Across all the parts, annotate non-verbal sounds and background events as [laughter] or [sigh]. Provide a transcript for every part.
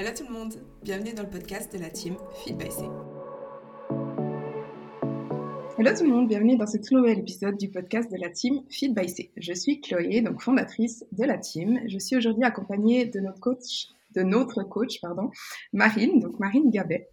Hello tout le monde, bienvenue dans le podcast de la team Feed by C. Hello tout le monde, bienvenue dans ce tout nouvel épisode du podcast de la team Feed by C. Je suis Chloé, donc fondatrice de la team. Je suis aujourd'hui accompagnée de notre coach, de notre coach, pardon, Marine, donc Marine Gabet.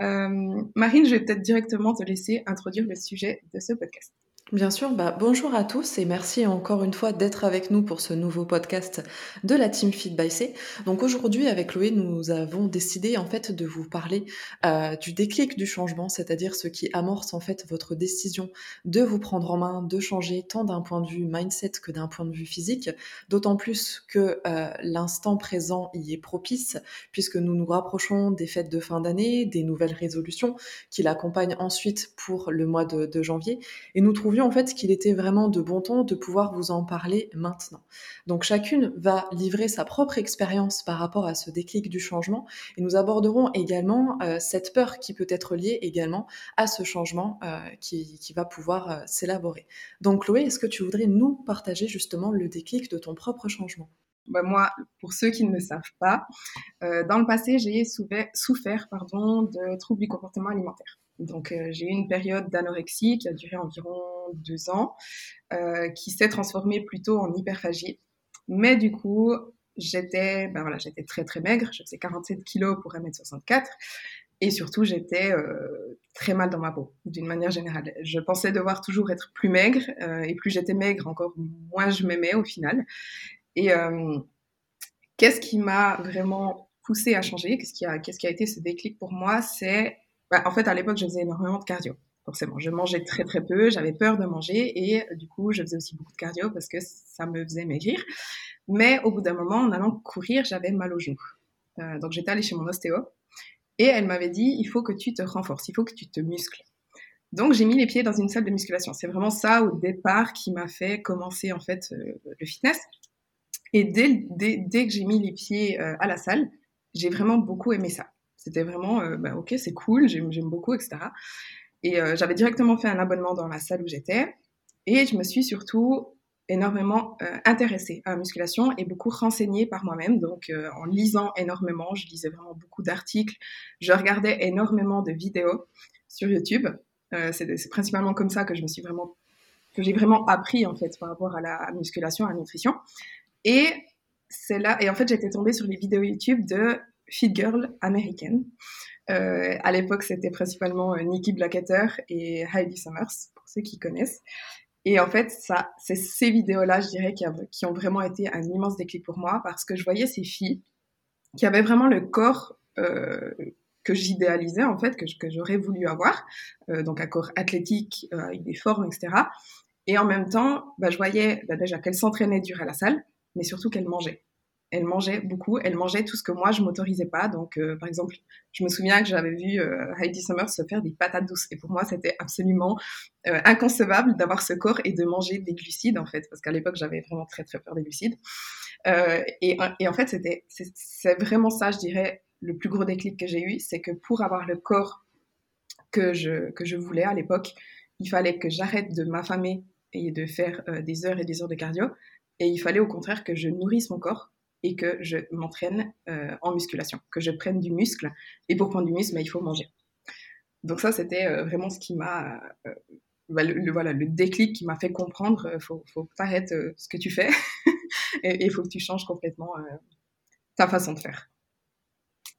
Euh, Marine, je vais peut-être directement te laisser introduire le sujet de ce podcast. Bien sûr, bah, bonjour à tous et merci encore une fois d'être avec nous pour ce nouveau podcast de la Team Feed by C. Donc aujourd'hui avec Chloé, nous avons décidé en fait de vous parler euh, du déclic du changement, c'est-à-dire ce qui amorce en fait votre décision de vous prendre en main, de changer tant d'un point de vue mindset que d'un point de vue physique, d'autant plus que euh, l'instant présent y est propice puisque nous nous rapprochons des fêtes de fin d'année, des nouvelles résolutions qui l'accompagnent ensuite pour le mois de, de janvier et nous trouvons en fait qu'il était vraiment de bon ton de pouvoir vous en parler maintenant. Donc chacune va livrer sa propre expérience par rapport à ce déclic du changement et nous aborderons également euh, cette peur qui peut être liée également à ce changement euh, qui, va pouvoir euh, s'élaborer. Donc Chloé, est-ce que tu voudrais nous partager justement le déclic de ton propre changement? Bah moi, pour ceux qui ne le savent pas, dans le passé, j'ai souffert, souffert pardon, de troubles du comportement alimentaire. Donc euh, j'ai eu une période d'anorexie qui a duré environ deux ans, euh, qui s'est transformée plutôt en hyperphagie. Mais du coup, j'étais, ben voilà, j'étais très très maigre. Je faisais 47 kilos pour 1m64. Et surtout, j'étais euh, très mal dans ma peau, d'une manière générale. Je pensais devoir toujours être plus maigre, et plus j'étais maigre, encore moins je m'aimais au final. Et qu'est-ce qui m'a vraiment poussé à changer? Qu'est-ce qui a, qui a été ce déclic pour moi? C'est bah, en fait, à l'époque, je faisais énormément de cardio. Forcément, je mangeais très très peu, j'avais peur de manger et euh, du coup, je faisais aussi beaucoup de cardio parce que ça me faisait maigrir. Mais au bout d'un moment, en allant courir, j'avais mal aux genoux. Euh, donc j'étais allée chez mon ostéo et elle m'avait dit il faut que tu te renforces, il faut que tu te muscles. Donc j'ai mis les pieds dans une salle de musculation. C'est vraiment ça au départ qui m'a fait commencer en fait euh, le fitness. Et dès, dès, dès que j'ai mis les pieds à la salle, j'ai vraiment beaucoup aimé ça. C'était vraiment, euh, bah, ok, c'est cool, j'aime beaucoup, etc. Et euh, j'avais directement fait un abonnement dans la salle où j'étais. Et je me suis surtout énormément euh, intéressée à la musculation et beaucoup renseignée par moi-même. Donc, en lisant énormément, je lisais vraiment beaucoup d'articles. Je regardais énormément de vidéos sur YouTube. c'est principalement comme ça que je me suis vraiment, que j'ai vraiment appris en fait par rapport à la musculation, à la nutrition. Et c'est et en fait, j'étais tombée sur les vidéos YouTube de fit girl américaine. Euh, à l'époque, c'était principalement euh, Nikki Blackketter et Heidi Summers, pour ceux qui connaissent. Et en fait, ça, c'est ces vidéos-là, je dirais, qui, ont vraiment été un immense déclic pour moi, parce que je voyais ces filles qui avaient vraiment le corps euh, que j'idéalisais, en fait, que, que j'aurais voulu avoir, euh, donc un corps athlétique, euh, avec des formes, etc. Et en même temps, bah, je voyais bah, déjà qu'elles s'entraînaient dur à la salle, mais surtout qu'elles mangeaient elle mangeait beaucoup, elle mangeait tout ce que moi je m'autorisais pas. Donc, euh, par exemple, je me souviens que j'avais vu euh, Heidi Summers se faire des patates douces, et pour moi c'était absolument euh, inconcevable d'avoir ce corps et de manger des glucides en fait, parce qu'à l'époque j'avais vraiment très très peur des glucides. Et, et, en fait, c'est vraiment ça, je dirais, le plus gros déclic que j'ai eu, c'est que pour avoir le corps que je que je voulais à l'époque, il fallait que j'arrête de m'affamer et de faire des heures et des heures de cardio. Et il fallait au contraire que je nourrisse mon corps et que je m'entraîne euh, en musculation, que je prenne du muscle. Et pour prendre du muscle, bah, il faut manger. Donc ça, c'était euh, vraiment ce qui m'a... Euh, bah, le, voilà, le déclic qui m'a fait comprendre, il faut, faut arrêter ce que tu fais [laughs] et il faut que tu changes complètement ta façon de faire.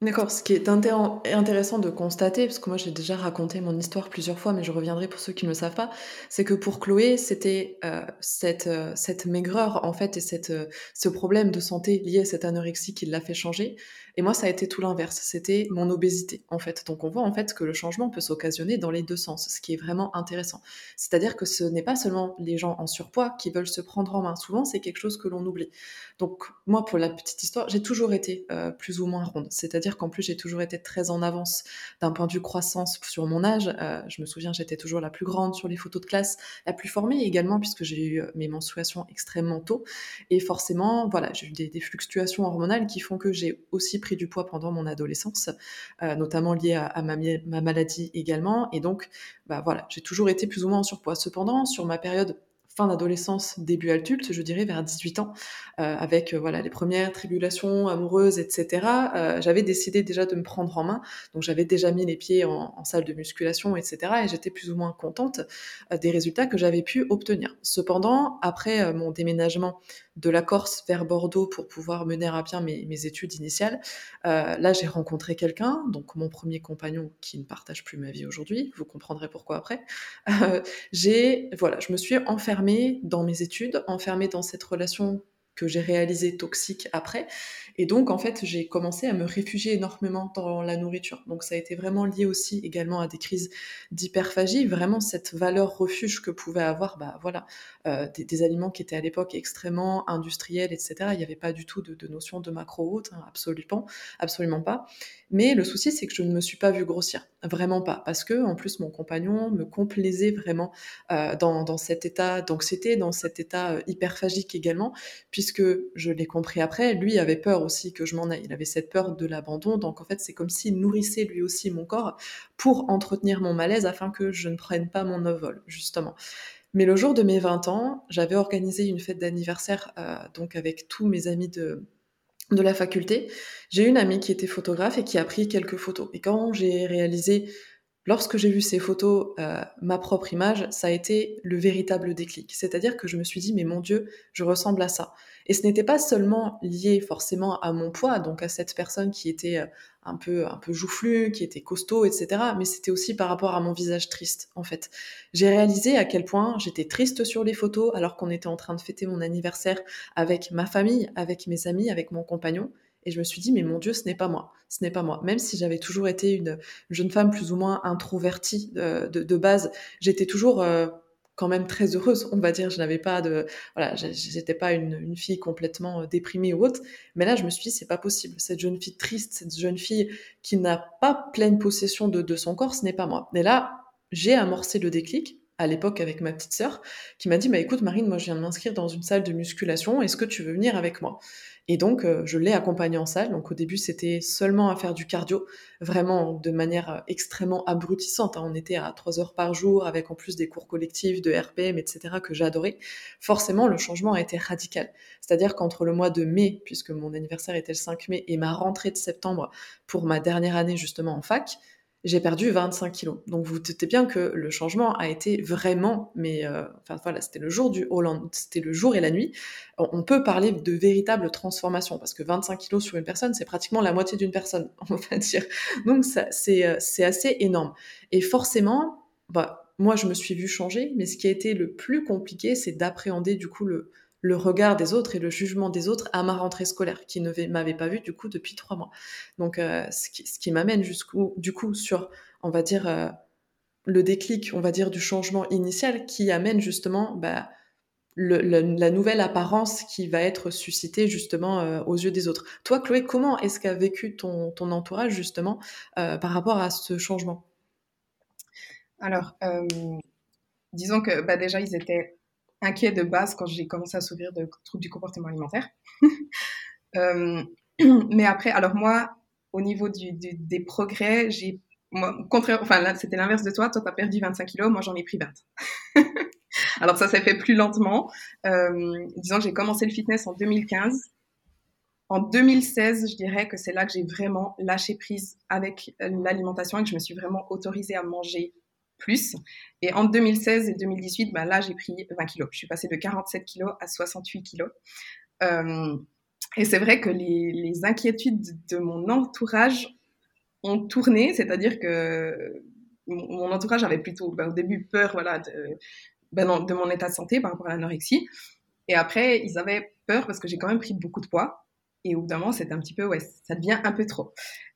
D'accord, ce qui est intéressant de constater, parce que moi j'ai déjà raconté mon histoire plusieurs fois, mais je reviendrai pour ceux qui ne le savent pas, c'est que pour Chloé, c'était euh, cette, euh, cette maigreur en fait et cette, euh, ce problème de santé lié à cette anorexie qui l'a fait changer. Et moi, ça a été tout l'inverse. C'était mon obésité, en fait. Donc, on voit en fait que le changement peut s'occasionner dans les deux sens, ce qui est vraiment intéressant. C'est-à-dire que ce n'est pas seulement les gens en surpoids qui veulent se prendre en main. Souvent, c'est quelque chose que l'on oublie. Donc, moi, pour la petite histoire, j'ai toujours été euh, plus ou moins ronde. C'est-à-dire qu'en plus, j'ai toujours été très en avance d'un point de vue croissance sur mon âge. Euh, je me souviens, j'étais toujours la plus grande sur les photos de classe, la plus formée également, puisque j'ai eu euh, mes menstruations extrêmement tôt. Et forcément, voilà, j'ai eu des, des fluctuations hormonales qui font que j'ai aussi pris du poids pendant mon adolescence, euh, notamment lié à, ma, ma, maladie également. Et donc, bah voilà, j'ai toujours été plus ou moins en surpoids. Cependant, sur ma période fin d'adolescence, début adulte, je dirais vers 18 ans, euh, avec euh, voilà les premières tribulations amoureuses, etc. J'avais décidé déjà de me prendre en main, donc j'avais déjà mis les pieds en, salle de musculation, etc. Et j'étais plus ou moins contente des résultats que j'avais pu obtenir. Cependant, après mon déménagement de la Corse vers Bordeaux pour pouvoir mener à bien mes, études initiales, là j'ai rencontré quelqu'un, donc mon premier compagnon qui ne partage plus ma vie aujourd'hui. Vous comprendrez pourquoi après. j'ai voilà, je me suis enfermée dans mes études, enfermée dans cette relation que j'ai réalisée toxique après. Et donc, en fait, j'ai commencé à me réfugier énormément dans la nourriture. Donc, ça a été vraiment lié aussi également à des crises d'hyperphagie, vraiment cette valeur refuge que pouvaient avoir, bah voilà, euh, des, aliments qui étaient à l'époque extrêmement industriels, etc. Il n'y avait pas du tout de, notion de macro haute, hein, absolument, absolument pas. Mais le souci, c'est que je ne me suis pas vue grossir, vraiment pas, parce que en plus mon compagnon me complaisait vraiment euh, dans, dans, cet état d'anxiété, dans cet état euh, hyperphagique également, puisque je l'ai compris après, lui avait peur aussi que je m'en aille. Il avait cette peur de l'abandon, donc en fait c'est comme s'il nourrissait lui aussi mon corps pour entretenir mon malaise afin que je ne prenne pas mon envol, justement. Mais le jour de mes 20 ans, j'avais organisé une fête d'anniversaire euh, donc avec tous mes amis de, de la faculté. J'ai une amie qui était photographe et qui a pris quelques photos. Et quand j'ai réalisé Lorsque j'ai vu ces photos, euh, ma propre image, ça a été le véritable déclic. C'est-à-dire que je me suis dit, mais mon Dieu, je ressemble à ça. Et ce n'était pas seulement lié forcément à mon poids, donc à cette personne qui était euh, un peu, un peu joufflu, qui était costaud, etc. Mais c'était aussi par rapport à mon visage triste, en fait. J'ai réalisé à quel point j'étais triste sur les photos alors qu'on était en train de fêter mon anniversaire avec ma famille, avec mes amis, avec mon compagnon. Et je me suis dit, mais mon Dieu, ce n'est pas moi. Ce n'est pas moi. Même si j'avais toujours été une jeune femme plus ou moins introvertie euh, de, base, j'étais toujours euh, quand même très heureuse, on va dire. Je n'avais pas de, voilà, j'étais pas une, fille complètement euh, déprimée ou autre. Mais là, je me suis dit, c'est pas possible. Cette jeune fille triste, cette jeune fille qui n'a pas pleine possession de, de son corps, ce n'est pas moi. Mais là, j'ai amorcé le déclic à l'époque avec ma petite sœur, qui m'a dit bah écoute Marine, moi je viens de m'inscrire dans une salle de musculation, est-ce que tu veux venir avec moi? Et donc euh, je l'ai accompagnée en salle. Donc au début c'était seulement à faire du cardio, vraiment de manière euh, extrêmement abrutissante. Hein. On était à trois heures par jour avec en plus des cours collectifs de RPM, etc. que j'adorais. Forcément le changement a été radical. C'est-à-dire qu'entre le mois de mai, puisque mon anniversaire était le 5 mai, et ma rentrée de septembre pour ma dernière année justement en fac, j'ai perdu 25 kilos. Donc vous doutez bien que le changement a été vraiment, mais euh, enfin voilà, c'était le jour du Hollande, c'était le jour et la nuit. On peut parler de véritable transformation parce que 25 kilos sur une personne, c'est pratiquement la moitié d'une personne, [laughs] on va dire. Donc c'est euh, c'est assez énorme. Et forcément, bah moi je me suis vue changer, mais ce qui a été le plus compliqué, c'est d'appréhender du coup le le regard des autres et le jugement des autres à ma rentrée scolaire, qui ne m'avait pas vu du coup depuis trois mois. Donc, euh, ce qui, m'amène jusqu'au, du coup, sur, on va dire, euh, le déclic, on va dire, du changement initial, qui amène justement bah, la nouvelle apparence qui va être suscitée justement euh, aux yeux des autres. Toi, Chloé, comment est-ce qu'a vécu ton, ton, entourage justement par rapport à ce changement? Alors, disons que bah, déjà, ils étaient inquiet de base quand j'ai commencé à souffrir de troubles du comportement alimentaire. [laughs] Euh, mais après, alors moi, au niveau des progrès, j'ai, contraire, enfin c'était l'inverse de toi. Toi, tu as perdu 25 kilos, moi, j'en ai pris 20. [laughs] alors ça s'est fait plus lentement. Euh, disons que j'ai commencé le fitness en 2015. En 2016, je dirais que c'est là que j'ai vraiment lâché prise avec l'alimentation et que je me suis vraiment autorisée à manger plus. Et en 2016 et 2018, bah là, j'ai pris 20 kilos. Je suis passée de 47 kilos à 68 kilos. Euh, et c'est vrai que les, inquiétudes de mon entourage ont tourné, c'est-à-dire que mon entourage avait plutôt bah, au début peur bah de mon état de santé par rapport à l'anorexie. Et après, ils avaient peur parce que j'ai quand même pris beaucoup de poids. Et au bout d'un moment, c'était un petit peu, ouais, ça devient un peu trop.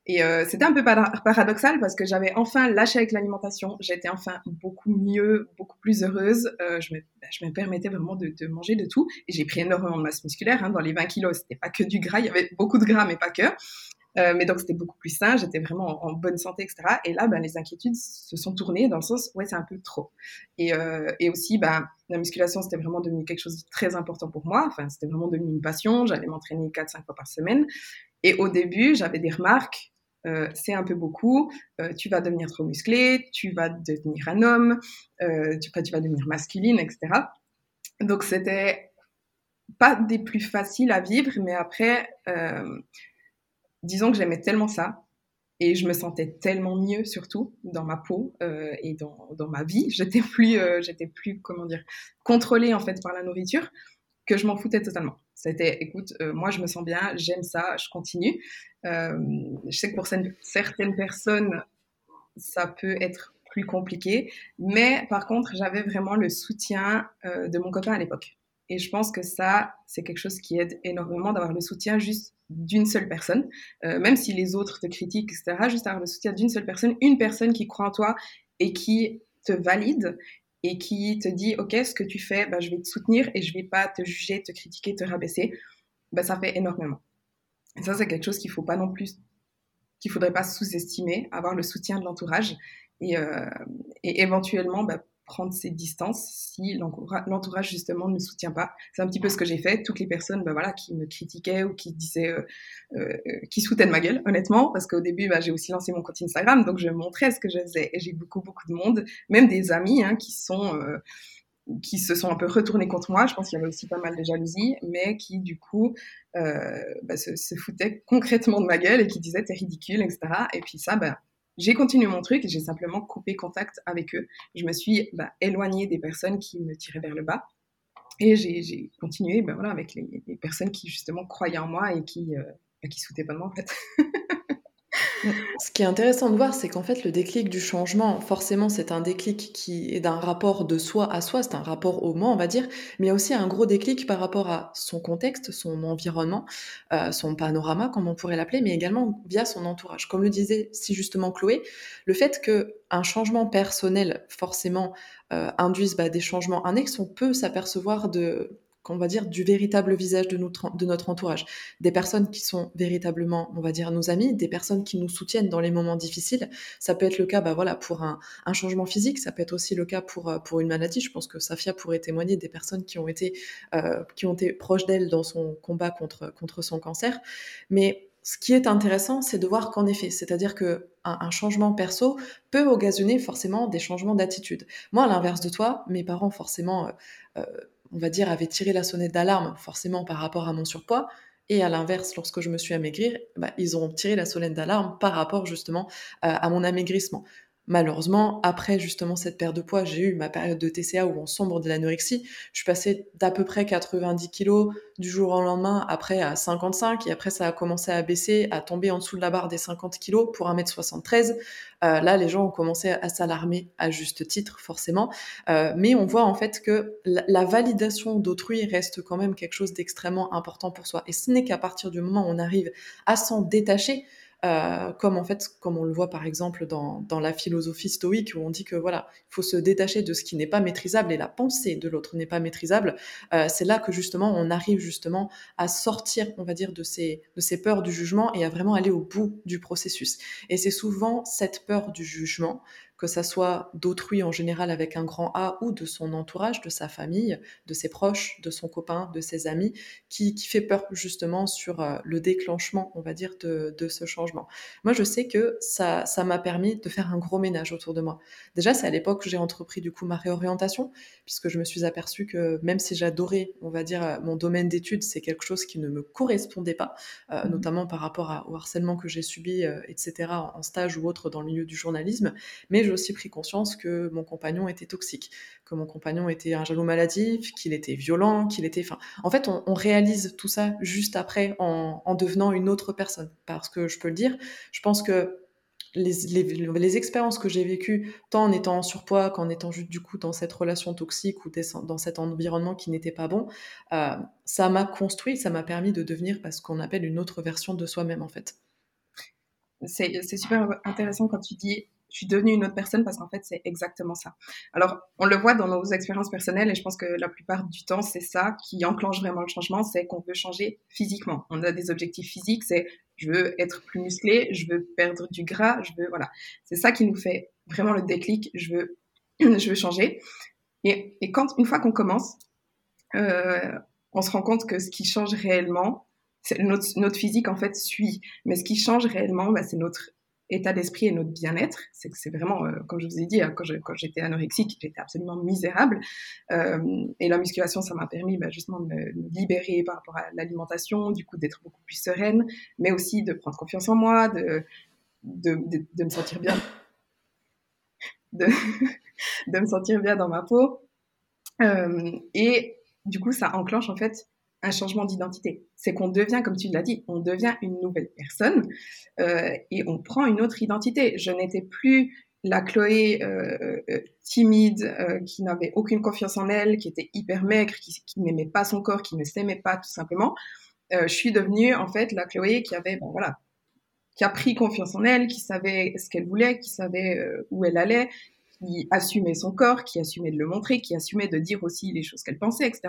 Et euh, c'était un peu paradoxal parce que j'avais enfin lâché avec l'alimentation. J'étais enfin beaucoup mieux, beaucoup plus heureuse. Euh, je, me, bah, je, me, permettais vraiment de, de, manger de tout. Et j'ai pris énormément de masse musculaire. Hein, dans les 20 kilos, c'était pas que du gras, il y avait beaucoup de gras, mais pas que. Euh, mais donc c'était beaucoup plus sain, j'étais vraiment en, bonne santé, etc. Et là, ben, les inquiétudes se sont tournées dans le sens, ouais, c'est un peu trop. Et, euh, et aussi, ben, la musculation, c'était vraiment devenu quelque chose de très important pour moi. Enfin, c'était vraiment devenu une passion. J'allais m'entraîner 4-5 fois par semaine. Et au début, j'avais des remarques. Euh, c'est un peu beaucoup, euh, tu vas devenir trop musclé, tu vas devenir un homme, euh, tu, tu vas devenir masculine, etc. Donc c'était pas des plus faciles à vivre, mais après, euh, disons que j'aimais tellement ça et je me sentais tellement mieux surtout dans ma peau euh, et dans, dans, ma vie. [laughs] J'étais plus, euh, j'étais plus, comment dire, contrôlée en fait par la nourriture que je m'en foutais totalement. C'était, écoute, euh, moi je me sens bien, j'aime ça, je continue. Euh, je sais que pour certaines personnes, ça peut être plus compliqué, mais par contre, j'avais vraiment le soutien euh, de mon copain à l'époque. Et je pense que ça, c'est quelque chose qui aide énormément d'avoir le soutien juste d'une seule personne, euh, même si les autres te critiquent, etc. Juste avoir le soutien d'une seule personne, une personne qui croit en toi et qui te valide et qui te dit, OK, ce que tu fais, bah, je vais te soutenir et je vais pas te juger, te critiquer, te rabaisser, bah, ça fait énormément. Et ça, c'est quelque chose qu'il faut pas non plus, qu'il faudrait pas sous-estimer, avoir le soutien de l'entourage et, euh, éventuellement bah, prendre ses distances si l'entourage justement ne soutient pas. C'est un petit peu ce que j'ai fait. Toutes les personnes bah, voilà, qui me critiquaient ou qui disaient, euh, euh, qui foutaient de ma gueule, honnêtement, parce qu'au début, bah, j'ai aussi lancé mon compte Instagram, donc je montrais ce que je faisais. Et j'ai beaucoup, beaucoup de monde, même des amis hein, qui. Euh, se sont un peu retournés contre moi. Je pense qu'il y avait aussi pas mal de jalousie, mais qui du coup bah, se, se, foutaient concrètement de ma gueule et qui disaient t'es ridicule, etc. Et puis ça, bah, j'ai continué mon truc j'ai simplement coupé contact avec eux. Je me suis bah, éloignée des personnes qui me tiraient vers le bas. Et j'ai continué ben voilà, avec les, personnes qui justement croyaient en moi et qui, euh, bah, qui souhaitaient pas de moi en fait. [laughs] Ce qui est intéressant de voir, c'est qu'en fait, le déclic du changement, forcément, c'est un déclic qui est d'un rapport de soi à soi, c'est un rapport au moi, on va dire, mais il y a aussi un gros déclic par rapport à son contexte, son environnement, euh, son panorama, comme on pourrait l'appeler, mais également via son entourage. Comme le disait si justement Chloé, le fait qu'un changement personnel, forcément, euh, induise bah, des changements annexes, on peut s'apercevoir de qu'on va dire, du véritable visage de notre, entourage. Des personnes qui sont véritablement, on va dire, nos amis, des personnes qui nous soutiennent dans les moments difficiles. Ça peut être le cas, bah voilà, pour un, changement physique, ça peut être aussi le cas pour, euh, pour une maladie. Je pense que Safia pourrait témoigner des personnes qui ont été, euh, qui ont été proches d'elle dans son combat contre, contre son cancer. Mais ce qui est intéressant, c'est de voir qu'en effet, c'est-à-dire que un, changement perso peut occasionner forcément des changements d'attitude. Moi, à l'inverse de toi, mes parents forcément euh on va dire, avait tiré la sonnette d'alarme forcément par rapport à mon surpoids. Et à l'inverse, lorsque je me suis amaigrir, bah, ils ont tiré la sonnette d'alarme par rapport justement à mon amaigrissement. Malheureusement, après justement cette perte de poids, j'ai eu ma période de TCA où on sombre de l'anorexie. Je suis passée d'à peu près 90 kilos du jour au lendemain, après à 55, et après ça a commencé à baisser, à tomber en dessous de la barre des 50 kilos pour 1m73. Euh, là, les gens ont commencé à s'alarmer à juste titre, forcément. Euh, mais on voit en fait que la, la validation d'autrui reste quand même quelque chose d'extrêmement important pour soi. Et ce n'est qu'à partir du moment où on arrive à s'en détacher, euh, comme en fait, comme on le voit par exemple dans, dans la philosophie stoïque où on dit que voilà, il faut se détacher de ce qui n'est pas maîtrisable et la pensée de l'autre n'est pas maîtrisable. Euh, c'est là que justement on arrive justement à sortir, on va dire, de ces de ces peurs du jugement et à vraiment aller au bout du processus. Et c'est souvent cette peur du jugement que ça soit d'autrui en général avec un grand A ou de son entourage, de sa famille, de ses proches, de son copain, de ses amis, qui, qui fait peur justement sur euh, le déclenchement, on va dire, de, de, ce changement. Moi, je sais que ça, ça m'a permis de faire un gros ménage autour de moi. Déjà, c'est à l'époque que j'ai entrepris du coup ma réorientation, puisque je me suis aperçue que même si j'adorais, on va dire, mon domaine d'études, c'est quelque chose qui ne me correspondait pas, euh, mmh. notamment par rapport à, au harcèlement que j'ai subi, euh, etc., en stage ou autre dans le milieu du journalisme, mais j'ai aussi pris conscience que mon compagnon était toxique, que mon compagnon était un jaloux maladif, qu'il était violent, qu'il était... En fait, on, réalise tout ça juste après en, en, devenant une autre personne. Parce que je peux le dire, je pense que les, expériences que j'ai vécues, tant en étant en surpoids qu'en étant juste du coup dans cette relation toxique ou dans cet environnement qui n'était pas bon, euh, ça m'a construit, ça m'a permis de devenir ce qu'on appelle une autre version de soi-même en fait. C'est super intéressant quand tu dis je suis devenue une autre personne parce qu'en fait, c'est exactement ça. Alors, on le voit dans nos expériences personnelles et je pense que la plupart du temps, c'est ça qui enclenche vraiment le changement, c'est qu'on veut changer physiquement. On a des objectifs physiques, c'est je veux être plus musclé, je veux perdre du gras, je veux, voilà. C'est ça qui nous fait vraiment le déclic, je veux, [clears throat] je veux changer. Et, et quand, une fois qu'on commence, euh, on se rend compte que ce qui change réellement, notre, notre physique en fait suit. Mais ce qui change réellement, bah, c'est notre état d'esprit et notre bien-être. C'est que c'est vraiment, euh, comme je vous ai dit, hein, quand, j'étais anorexique, j'étais absolument misérable. Euh, et la musculation, ça m'a permis bah, justement de me, libérer par rapport à l'alimentation, du coup d'être beaucoup plus sereine, mais aussi de prendre confiance en moi, de, de, me sentir bien, de, [laughs] de me sentir bien dans ma peau. Euh, et du coup, ça enclenche en fait un changement d'identité. C'est qu'on devient, comme tu l'as dit, on devient une nouvelle personne euh, et on prend une autre identité. Je n'étais plus la Chloé euh, euh timide, qui n'avait aucune confiance en elle, qui était hyper maigre, qui, n'aimait pas son corps, qui ne s'aimait pas tout simplement. Je suis devenue en fait la Chloé qui avait, bon voilà, qui a pris confiance en elle, qui savait ce qu'elle voulait, qui savait où elle allait, qui assumait son corps, qui assumait de le montrer, qui assumait de dire aussi les choses qu'elle pensait, etc.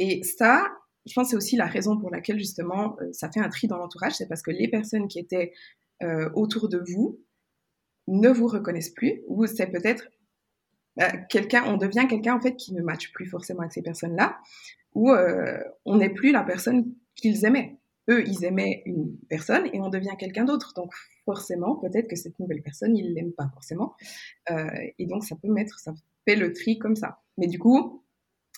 Et ça, je pense que c'est aussi la raison pour laquelle justement euh, ça fait un tri dans l'entourage, c'est parce que les personnes qui étaient euh, autour de vous ne vous reconnaissent plus, ou c'est peut-être euh, quelqu'un, on devient quelqu'un en fait qui ne matche plus forcément avec ces personnes-là, ou on n'est plus la personne qu'ils aimaient. Eux, ils aimaient une personne et on devient quelqu'un d'autre. Donc forcément, peut-être que cette nouvelle personne, ils l'aiment pas forcément. et donc ça peut mettre, ça fait le tri comme ça. Mais du coup,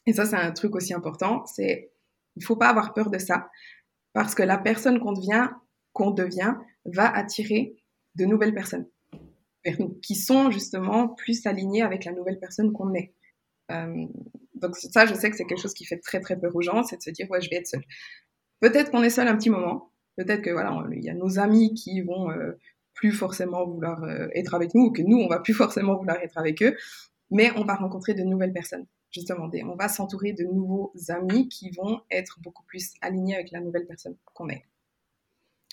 et ça c'est un truc aussi important, c'est il faut pas avoir peur de ça. Parce que la personne qu'on devient, devient va attirer de nouvelles personnes. Vers nous qui sont justement plus alignées avec la nouvelle personne qu'on est. Euh, donc ça, je sais que c'est quelque chose qui fait très très peur aux gens, c'est de se dire ouais, je vais être seul. Peut-être qu'on est seul un petit moment, peut-être que voilà, il y a nos amis qui vont euh, plus forcément vouloir euh, être avec nous ou que nous on va plus forcément vouloir être avec eux, mais on va rencontrer de nouvelles personnes justement, on va s'entourer de nouveaux amis qui vont être beaucoup plus alignés avec la nouvelle personne qu'on est.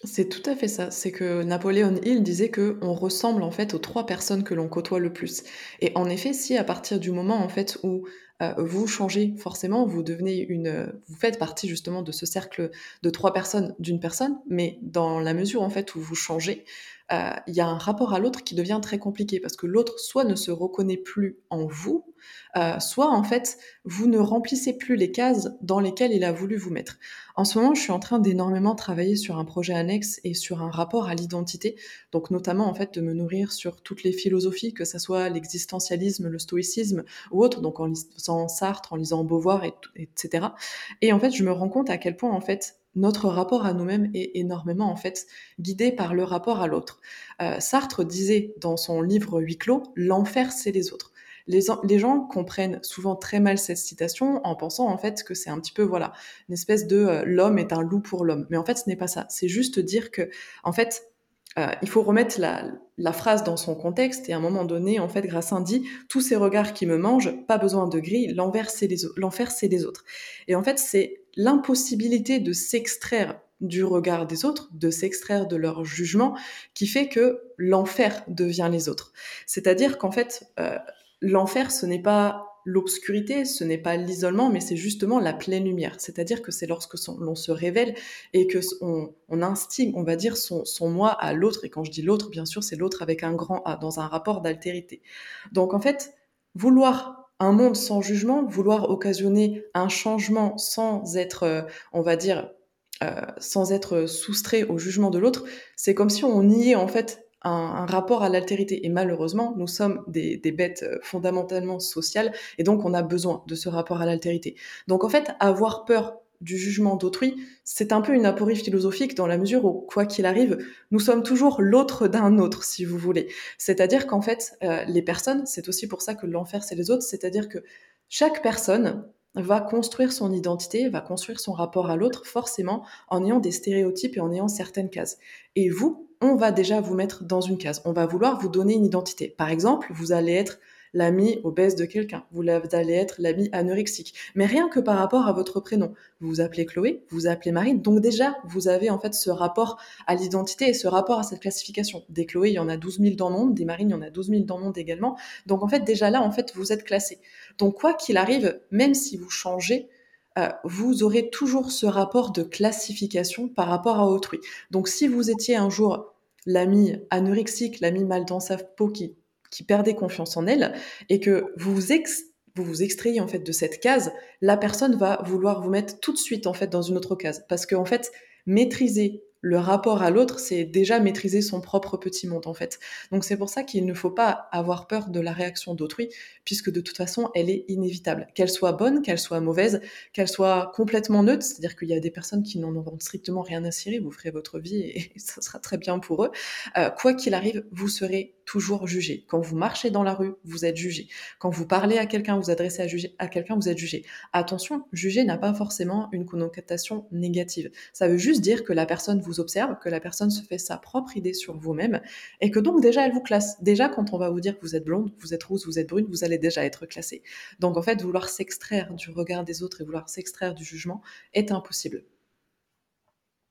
C'est tout à fait ça. C'est que Napoléon Hill disait que on ressemble en fait aux trois personnes que l'on côtoie le plus. Et en effet, si à partir du moment en fait où euh, vous changez forcément, vous devenez une, vous faites partie justement de ce cercle de trois personnes d'une personne, mais dans la mesure en fait où vous changez, euh, il y a un rapport à l'autre qui devient très compliqué parce que l'autre soit ne se reconnaît plus en vous, euh, soit en fait vous ne remplissez plus les cases dans lesquelles il a voulu vous mettre. En ce moment, je suis en train d'énormément travailler sur un projet annexe et sur un rapport à l'identité, donc notamment en fait de me nourrir sur toutes les philosophies, que ce soit l'existentialisme, le stoïcisme ou autre, donc en lisant Sartre, en lisant Beauvoir, et, etc. Et en fait, je me rends compte à quel point en fait notre rapport à nous-mêmes est énormément en fait guidé par le rapport à l'autre. Euh, Sartre disait dans son livre Huis clos, l'enfer c'est les autres. Les, gens comprennent souvent très mal cette citation en pensant en fait que c'est un petit peu voilà une espèce de euh, l'homme est un loup pour l'homme. Mais en fait ce n'est pas ça. C'est juste dire que en fait euh, il faut remettre la, phrase dans son contexte et à un moment donné, en fait, Grassin dit tous ces regards qui me mangent, pas besoin de gris, l'enfer c'est les, les autres. Et en fait, c'est l'impossibilité de s'extraire du regard des autres, de s'extraire de leur jugement, qui fait que l'enfer devient les autres. C'est-à-dire qu'en fait, euh, l'enfer, ce n'est pas l'obscurité, ce n'est pas l'isolement, mais c'est justement la pleine lumière. C'est-à-dire que c'est lorsque l'on se révèle et que on, on on va dire, son, son moi à l'autre. Et quand je dis l'autre, bien sûr, c'est l'autre avec un grand A, dans un rapport d'altérité. Donc en fait, vouloir un monde sans jugement, vouloir occasionner un changement sans être, euh, on va dire, euh, sans être soustrait au jugement de l'autre, c'est comme si on niait en fait un, rapport à l'altérité. Et malheureusement, nous sommes des, bêtes euh, fondamentalement sociales, et donc on a besoin de ce rapport à l'altérité. Donc en fait, avoir peur du jugement d'autrui, c'est un peu une aporie philosophique dans la mesure où, quoi qu'il arrive, nous sommes toujours l'autre d'un autre, si vous voulez. C'est-à-dire qu'en fait, euh, les personnes, c'est aussi pour ça que l'enfer, c'est les autres, c'est-à-dire que chaque personne va construire son identité, va construire son rapport à l'autre, forcément, en ayant des stéréotypes et en ayant certaines cases. Et vous, on va déjà vous mettre dans une case. On va vouloir vous donner une identité. Par exemple, vous allez être l'ami obèse de quelqu'un, vous allez être l'ami anorexique. Mais rien que par rapport à votre prénom. Vous vous appelez Chloé, vous vous appelez Marine, donc déjà, vous avez en fait ce rapport à l'identité et ce rapport à cette classification. Des Chloé, il y en a 12 000 dans le monde, des Marine, il y en a 12 000 dans le monde également. Donc en fait, déjà là, en fait, vous êtes classé. Donc quoi qu'il arrive, même si vous changez, euh, vous aurez toujours ce rapport de classification par rapport à autrui. Donc si vous étiez un jour l'ami anorexique, l'ami mal dans sa peau qui perdait confiance en elle et que vous vous, vous extrayez en fait de cette case, la personne va vouloir vous mettre tout de suite en fait dans une autre case parce qu'en en fait maîtriser le rapport à l'autre, c'est déjà maîtriser son propre petit monde en fait. Donc c'est pour ça qu'il ne faut pas avoir peur de la réaction d'autrui, puisque de toute façon, elle est inévitable. Qu'elle soit bonne, qu'elle soit mauvaise, qu'elle soit complètement neutre, c'est-à-dire qu'il y a des personnes qui n'en auront strictement rien à cirer, vous ferez votre vie et [laughs] ça sera très bien pour eux. Euh, quoi qu'il arrive, vous serez toujours jugé. Quand vous marchez dans la rue, vous êtes jugé. Quand vous parlez à quelqu'un, vous adressez à, quelqu'un, vous êtes jugé. Attention, juger n'a pas forcément une connotation négative. Ça veut juste dire que la personne vous observe, que la personne se fait sa propre idée sur vous-même et que donc déjà elle vous classe. Déjà quand on va vous dire que vous êtes blonde, vous êtes rousse, vous êtes brune, vous allez déjà être classé. Donc en fait, vouloir s'extraire du regard des autres et vouloir s'extraire du jugement est impossible.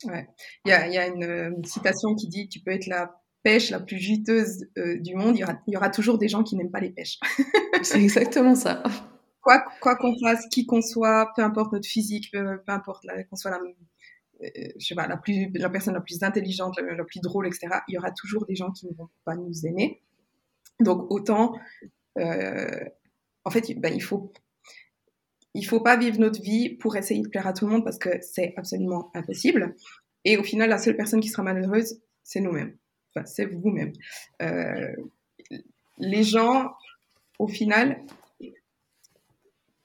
Y a, y a une, citation qui dit Tu peux être la pêche la plus juteuse euh, du monde, il y, aura, il y, aura, toujours des gens qui n'aiment pas les pêches. [laughs] C'est exactement ça. Quoi qu'on fasse, qui qu'on soit, peu importe notre physique, peu, importe qu'on soit la, euh, je sais pas, la, plus, la personne la plus intelligente, la, plus drôle, etc., il y aura toujours des gens qui ne vont pas nous aimer. Donc autant, euh, en fait, ben, il faut il faut pas vivre notre vie pour essayer de plaire à tout le monde parce que c'est absolument impossible. Et au final, la seule personne qui sera malheureuse, c'est nous-mêmes. C'est vous-même. Euh, les gens, au final,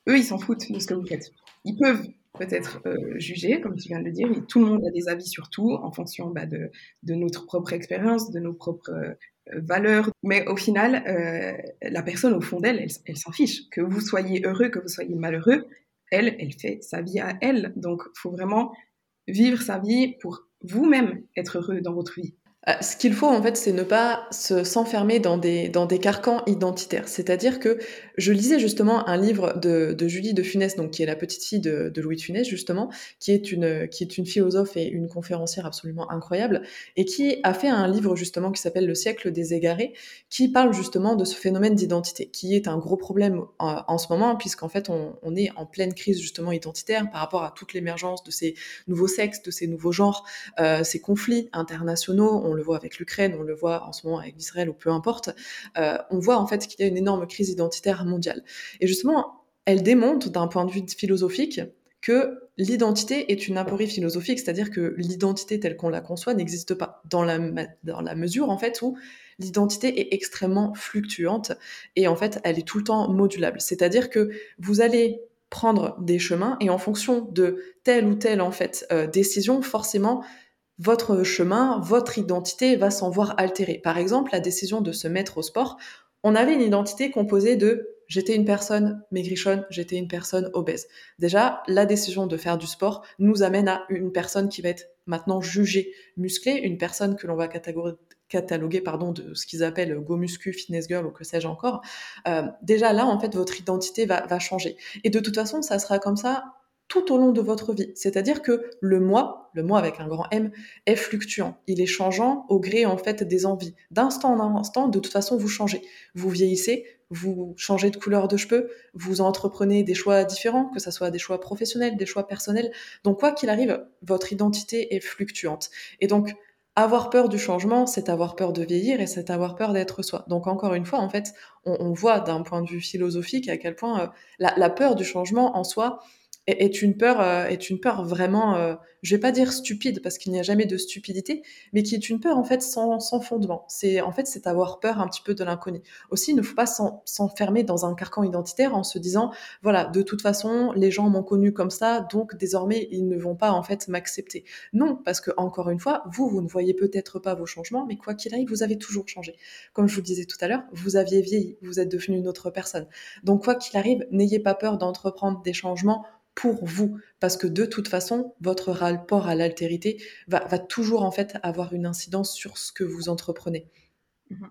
eux, ils s'en foutent de ce que vous faites. Ils peuvent peut-être euh, juger, comme tu viens de le dire, et tout le monde a des avis sur tout en fonction bah, de, notre propre expérience, de nos propres euh, valeurs. Mais au final, la personne, au fond d'elle, elle, elle s'en fiche. Que vous soyez heureux, que vous soyez malheureux, elle, elle fait sa vie à elle. Donc, il faut vraiment vivre sa vie pour vous-même être heureux dans votre vie. Euh, ce qu'il faut en fait, c'est ne pas s'enfermer dans des dans des carcans identitaires. C'est-à-dire que je lisais justement un livre de, de Julie de Funès, donc qui est la petite fille de, Louis de Funès justement, qui est une qui est une philosophe et une conférencière absolument incroyable, et qui a fait un livre justement qui s'appelle Le siècle des égarés, qui parle justement de ce phénomène d'identité, qui est un gros problème en, en ce moment puisqu'en fait on, on, est en pleine crise justement identitaire par rapport à toute l'émergence de ces nouveaux sexes, de ces nouveaux genres, euh, ces conflits internationaux on le voit avec l'Ukraine, on le voit en ce moment avec Israël ou peu importe, euh, on voit en fait qu'il y a une énorme crise identitaire mondiale. Et justement, elle démontre d'un point de vue philosophique que l'identité est une aporie philosophique, c'est-à-dire que l'identité telle qu'on la conçoit n'existe pas, dans la, dans la mesure en fait où l'identité est extrêmement fluctuante et en fait elle est tout le temps modulable. C'est-à-dire que vous allez prendre des chemins et en fonction de telle ou telle en fait euh, décision, forcément votre chemin, votre identité va s'en voir altérée. Par exemple, la décision de se mettre au sport, on avait une identité composée de j'étais une personne maigrichonne, j'étais une personne obèse. Déjà, la décision de faire du sport nous amène à une personne qui va être maintenant jugée musclée, une personne que l'on va cataloguer pardon, de ce qu'ils appellent go muscu, fitness girl ou que sais-je encore. Euh, déjà là, en fait, votre identité va, va changer. Et de toute façon, ça sera comme ça tout au long de votre vie. C'est-à-dire que le moi, le moi avec un grand M, est fluctuant. Il est changeant au gré en fait des envies. D'instant en instant, de toute façon, vous changez. Vous vieillissez, vous changez de couleur de cheveux, vous entreprenez des choix différents, que ce soit des choix professionnels, des choix personnels. Donc quoi qu'il arrive, votre identité est fluctuante. Et donc avoir peur du changement, c'est avoir peur de vieillir et c'est avoir peur d'être soi. Donc encore une fois, en fait, on, voit d'un point de vue philosophique à quel point euh, la, la, peur du changement en soi, est une peur, euh, est une peur vraiment, euh, je vais pas dire stupide parce qu'il n'y a jamais de stupidité, mais qui est une peur en fait sans, sans fondement. C'est en fait c'est avoir peur un petit peu de l'inconnu. Aussi, il ne faut pas s'enfermer dans un carcan identitaire en se disant voilà de toute façon les gens m'ont connu comme ça, donc désormais ils ne vont pas en fait m'accepter. Non, parce que encore une fois, vous vous ne voyez peut-être pas vos changements, mais quoi qu'il arrive, vous avez toujours changé. Comme je vous disais tout à l'heure, vous aviez vieilli, vous êtes devenu une autre personne. Donc quoi qu'il arrive, n'ayez pas peur d'entreprendre des changements pour vous, parce que de toute façon, votre rapport à l'altérité va, toujours en fait avoir une incidence sur ce que vous entreprenez. Mhm.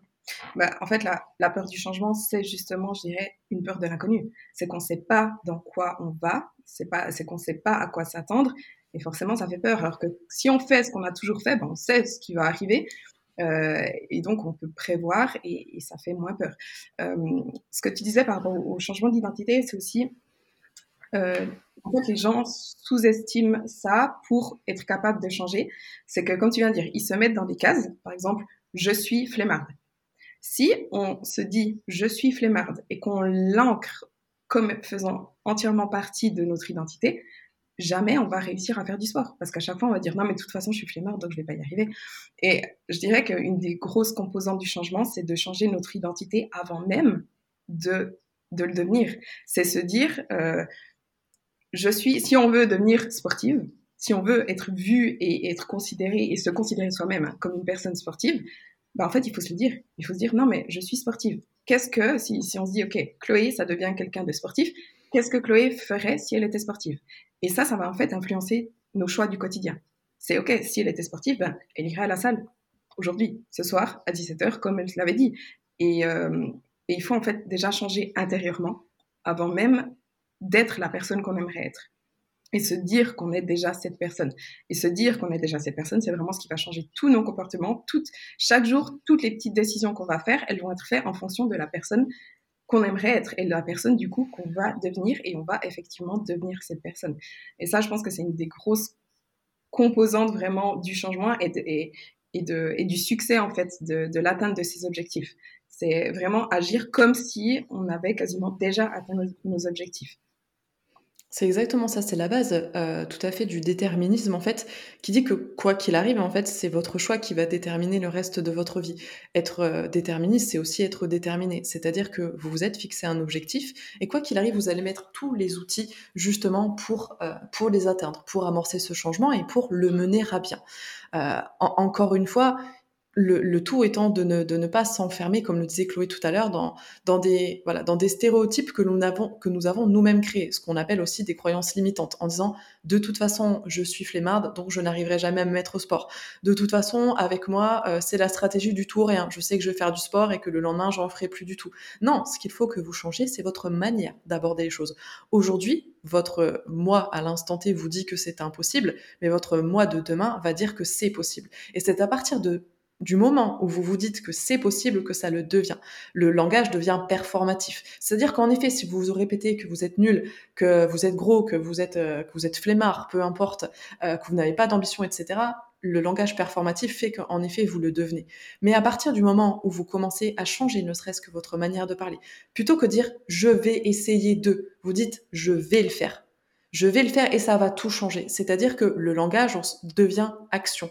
Bah, en fait, la, peur du changement, c'est justement, je dirais, une peur de l'inconnu. C'est qu'on ne sait pas dans quoi on va, c'est qu'on ne sait pas à quoi s'attendre, et forcément, ça fait peur. Alors que si on fait ce qu'on a toujours fait, ben, on sait ce qui va arriver, euh, et donc on peut prévoir, et, ça fait moins peur. Euh, ce que tu disais par rapport au changement d'identité, c'est aussi euh, en fait, les gens sous-estiment ça pour être capables de changer. C'est que, comme tu viens de dire, ils se mettent dans des cases. Par exemple, je suis flemmarde. Si on se dit je suis flemmarde et qu'on l'ancre comme faisant entièrement partie de notre identité, jamais on va réussir à faire du sport. Parce qu'à chaque fois, on va dire non, mais de toute façon, je suis flemmard, donc je vais pas y arriver. Et je dirais qu'une des grosses composantes du changement, c'est de changer notre identité avant même de, de le devenir. C'est se dire, euh, je suis, si on veut devenir sportive, si on veut être vu et être considéré et se considérer soi-même comme une personne sportive, bah en fait, il faut se le dire. Il faut se dire, non, mais je suis sportive. Qu'est-ce que, si, si on se dit, OK, Chloé, ça devient quelqu'un de sportif, qu'est-ce que Chloé ferait si elle était sportive? Et ça, ça va en fait influencer nos choix du quotidien. C'est OK, si elle était sportive, ben, elle irait à la salle aujourd'hui, ce soir, à 17h, comme elle l'avait dit. Et, euh, et il faut en fait déjà changer intérieurement avant même d'être la personne qu'on aimerait être et se dire qu'on est déjà cette personne. Et se dire qu'on est déjà cette personne, c'est vraiment ce qui va changer tous nos comportements. Chaque jour, toutes les petites décisions qu'on va faire, elles vont être faites en fonction de la personne qu'on aimerait être et de la personne du coup qu'on va devenir et on va effectivement devenir cette personne. Et ça, je pense que c'est une des grosses composantes vraiment du changement et, du succès en fait de l'atteinte de ces objectifs. C'est vraiment agir comme si on avait quasiment déjà atteint nos objectifs. C'est exactement ça, c'est la base euh, tout à fait du déterminisme en fait, qui dit que quoi qu'il arrive, en fait, c'est votre choix qui va déterminer le reste de votre vie. Être euh, déterministe, c'est aussi être déterminé, c'est-à-dire que vous vous êtes fixé un objectif et quoi qu'il arrive, vous allez mettre tous les outils justement pour euh, pour les atteindre, pour amorcer ce changement et pour le mener à bien. encore une fois, le, tout étant de ne, pas s'enfermer, comme le disait Chloé tout à l'heure, dans, des, stéréotypes que nous avons, nous-mêmes créés, ce qu'on appelle aussi des croyances limitantes, en disant de toute façon, je suis flemmarde, donc je n'arriverai jamais à me mettre au sport. De toute façon, avec moi, euh, c'est la stratégie du tout ou rien. Je sais que je vais faire du sport et que le lendemain, j'en ferai plus du tout. Non, ce qu'il faut que vous changiez, c'est votre manière d'aborder les choses. Aujourd'hui, votre moi à l'instant T vous dit que c'est impossible, mais votre moi de demain va dire que c'est possible. Et c'est à partir de du moment où vous vous dites que c'est possible, que ça le devient. Le langage devient performatif. C'est-à-dire qu'en effet, si vous vous répétez que vous êtes nul, que vous êtes gros, que vous êtes, euh, que vous êtes flemmard, peu importe, euh, que vous n'avez pas d'ambition, etc., le langage performatif fait qu'en effet, vous le devenez. Mais à partir du moment où vous commencez à changer ne serait-ce que votre manière de parler, plutôt que dire je vais essayer de, vous dites je vais le faire. Je vais le faire et ça va tout changer. C'est-à-dire que le langage devient action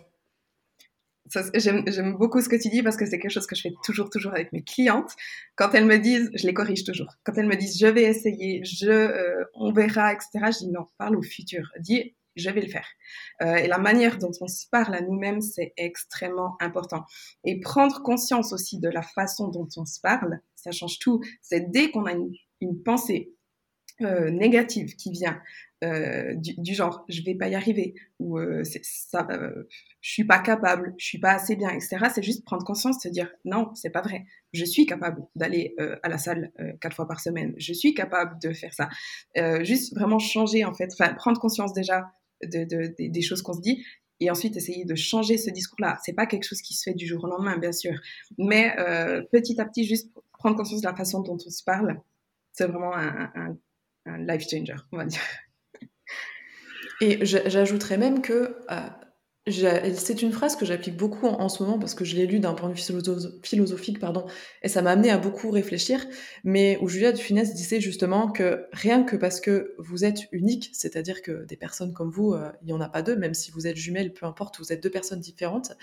J'aime beaucoup ce que tu dis parce que c'est quelque chose que je fais toujours, toujours avec mes clientes. Quand elles me disent, je les corrige toujours. Quand elles me disent, je vais essayer, je, euh, on verra, etc. Je dis non, parle au futur. Dis, je vais le faire. Euh, et la manière dont on se parle à nous-mêmes, c'est extrêmement important. Et prendre conscience aussi de la façon dont on se parle, ça change tout. C'est dès qu'on a une, une pensée euh, négative qui vient euh, du, du, genre je vais pas y arriver ou euh, ça euh, je suis pas capable je suis pas assez bien etc c'est juste prendre conscience se dire non c'est pas vrai. Je suis capable d'aller euh, à la salle euh, quatre fois par semaine. Je suis capable de faire ça. Juste vraiment changer en fait enfin prendre conscience déjà de, de, de des choses qu'on se dit et ensuite essayer de changer ce discours-là. C'est pas quelque chose qui se fait du jour au lendemain, bien sûr, mais petit à petit, juste prendre conscience de la façon dont on se parle, c'est vraiment un, un, life changer, on va dire. Et j'ajouterais même que euh, c'est une phrase que j'applique beaucoup en, ce moment parce que je l'ai lu d'un point de vue philosophique, pardon, et ça m'a amené à beaucoup réfléchir. Mais où Julia de Funès disait justement que rien que parce que vous êtes unique, c'est-à-dire que des personnes comme vous, euh, il n'y en a pas deux, même si vous êtes jumelles, peu importe, vous êtes deux personnes différentes,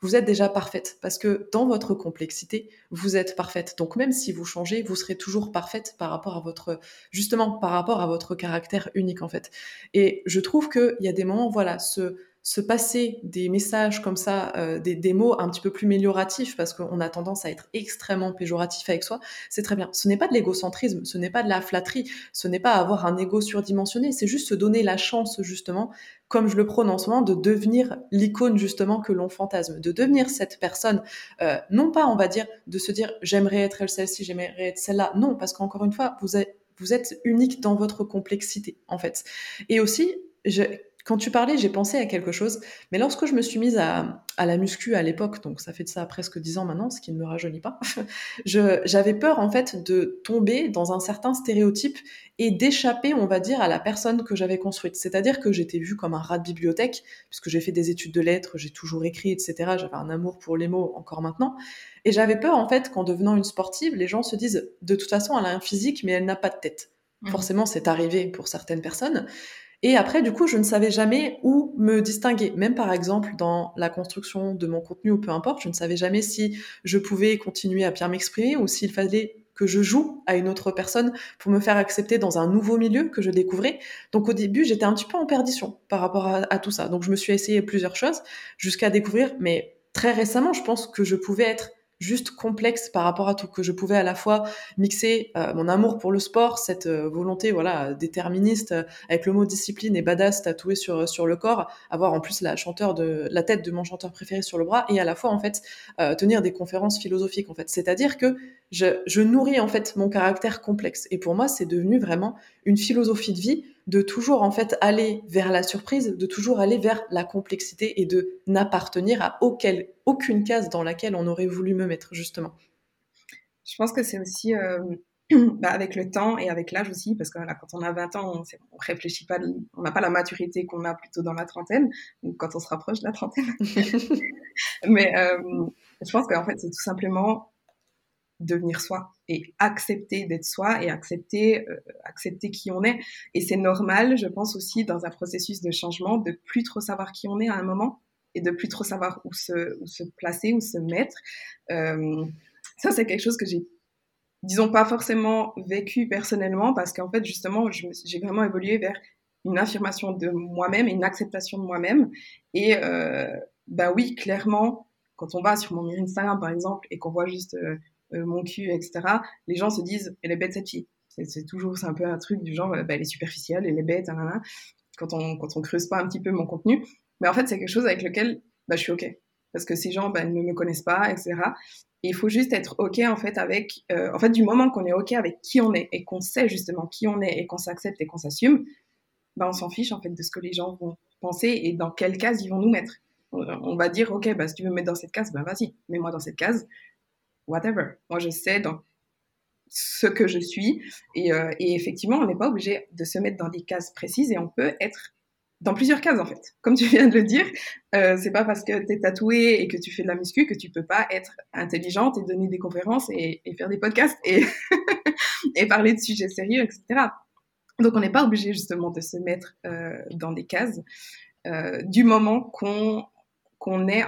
vous êtes déjà parfaite parce que dans votre complexité, vous êtes parfaite. Donc même si vous changez, vous serez toujours parfaite par rapport à votre, justement, par rapport à votre caractère unique en fait. Et je trouve qu'il y a des moments, voilà, ce se passer des messages comme ça, euh, des, des, mots un petit peu plus amélioratifs, parce qu'on a tendance à être extrêmement péjoratif avec soi, c'est très bien. Ce n'est pas de l'égocentrisme, ce n'est pas de la flatterie, ce n'est pas avoir un ego surdimensionné, c'est juste se donner la chance, justement, comme je le prône en ce moment, de devenir l'icône, justement, que l'on fantasme, de devenir cette personne, euh, non pas, on va dire, de se dire, j'aimerais être celle-ci, j'aimerais être celle-là, non, parce qu'encore une fois, vous êtes, vous êtes unique dans votre complexité, en fait. Et aussi, je, quand tu parlais, j'ai pensé à quelque chose, mais lorsque je me suis mise à, à la muscu à l'époque, donc ça fait de ça presque dix ans maintenant, ce qui ne me rajeunit pas, [laughs] j'avais peur en fait de tomber dans un certain stéréotype et d'échapper, on va dire, à la personne que j'avais construite. C'est-à-dire que j'étais vue comme un rat de bibliothèque, puisque j'ai fait des études de lettres, j'ai toujours écrit, etc. J'avais un amour pour les mots encore maintenant. Et j'avais peur en fait qu'en devenant une sportive, les gens se disent, de toute façon, elle a un physique, mais elle n'a pas de tête. Mmh. Forcément, c'est arrivé pour certaines personnes. Et après, du coup, je ne savais jamais où me distinguer. Même par exemple, dans la construction de mon contenu ou peu importe, je ne savais jamais si je pouvais continuer à bien m'exprimer ou s'il fallait que je joue à une autre personne pour me faire accepter dans un nouveau milieu que je découvrais. Donc au début, j'étais un petit peu en perdition par rapport à, à tout ça. Donc je me suis essayé plusieurs choses jusqu'à découvrir, mais très récemment, je pense que je pouvais être juste complexe par rapport à tout, que je pouvais à la fois mixer euh, mon amour pour le sport, cette euh, volonté voilà déterministe euh, avec le mot discipline et badass tatoué sur sur le corps, avoir en plus la chanteur de la tête de mon chanteur préféré sur le bras et à la fois en fait tenir des conférences philosophiques en fait, c'est-à-dire que je, je nourris en fait mon caractère complexe. Et pour moi c'est devenu vraiment une philosophie de vie de toujours en fait aller vers la surprise, de toujours aller vers la complexité et de n'appartenir à auquel, aucune case dans laquelle on aurait voulu me mettre justement. Je pense que c'est aussi euh, [clears throat] bah, avec le temps et avec l'âge aussi, parce que quand on a 20 ans, on, on réfléchit pas, on n'a pas la maturité qu'on a plutôt dans la trentaine, ou quand on se rapproche de la trentaine. [laughs] Mais euh, je pense qu'en fait, c'est tout simplement devenir soi et accepter d'être soi et accepter euh, accepter qui on est. Et c'est normal je pense aussi dans un processus de changement de plus trop savoir qui on est à un moment et de plus trop savoir où se, où se placer où se mettre. Euh, ça c'est quelque chose que j'ai disons pas forcément vécu personnellement parce qu'en fait justement j'ai vraiment évolué vers une affirmation de moi-même et une acceptation de moi-même. Et euh, bah oui clairement quand on va sur mon Instagram par exemple et qu'on voit juste euh, mon cul, etc., les gens se disent, elle est bête cette fille. C'est toujours, c'est un peu un truc du genre, bah, elle est superficielle, elle est bête, quand on, quand on creuse pas un petit peu mon contenu. Mais en fait, c'est quelque chose avec lequel bah, je suis OK. Parce que ces gens bah, ne me connaissent pas, etc. Et il faut juste être OK, en fait, avec, euh, en fait, du moment qu'on est OK avec qui on est et qu'on sait justement qui on est et qu'on s'accepte et qu'on s'assume, bah, on s'en fiche, en fait, de ce que les gens vont penser et dans quelle case ils vont nous mettre. On va dire, OK, bah, si tu veux me mettre dans cette case, ben vas-y, mets-moi dans cette case whatever. Moi, je sais dans ce que je suis. Et, euh, et effectivement, on n'est pas obligé de se mettre dans des cases précises et on peut être dans plusieurs cases, en fait. Comme tu viens de le dire, euh, c'est pas parce que tu es tatoué et que tu fais de la muscu que tu peux pas être intelligente et donner des conférences et, faire des podcasts [laughs] et, parler de sujets sérieux, etc. Donc, on n'est pas obligé justement de se mettre euh, dans des cases euh, du moment qu'on qu'on est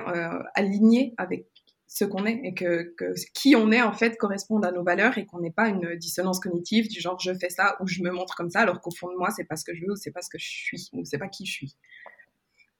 aligné avec ce qu'on est et que, qui on est en fait corresponde à nos valeurs et qu'on n'ait pas une dissonance cognitive du genre je fais ça ou je me montre comme ça alors qu'au fond de moi c'est pas ce que je veux ou c'est pas ce que je suis ou c'est pas qui je suis.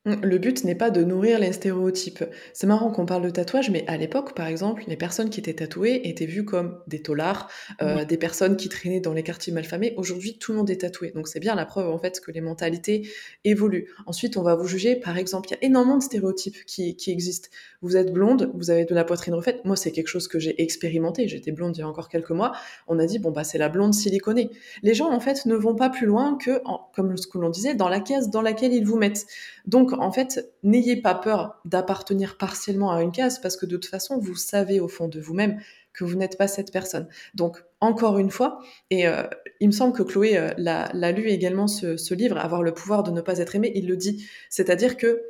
Le but n'est pas de nourrir les stéréotypes. C'est marrant qu'on parle de tatouage, mais à l'époque, par exemple, les personnes qui étaient tatouées étaient vues comme des taulards, euh, des personnes qui traînaient dans les quartiers malfamés. Aujourd'hui, tout le monde est tatoué. Donc c'est bien la preuve, en fait, que les mentalités évoluent. Ensuite, on va vous juger, par exemple, il y a énormément de stéréotypes qui, qui existent. Vous êtes blonde, vous avez de la poitrine refaite. Moi, c'est quelque chose que j'ai expérimenté. J'étais blonde il y a encore quelques mois. On a dit, bon, bah, c'est la blonde siliconée. Les gens, en fait, ne vont pas plus loin que, comme ce que l'on disait, dans la case dans laquelle ils vous mettent. Donc, en fait, n'ayez pas peur d'appartenir partiellement à une case parce que de toute façon, vous savez au fond de vous-même que vous n'êtes pas cette personne. Donc, encore une fois, et euh, il me semble que Chloé euh, l'a lu également ce, livre, Avoir le pouvoir de ne pas être aimé, il le dit. C'est-à-dire que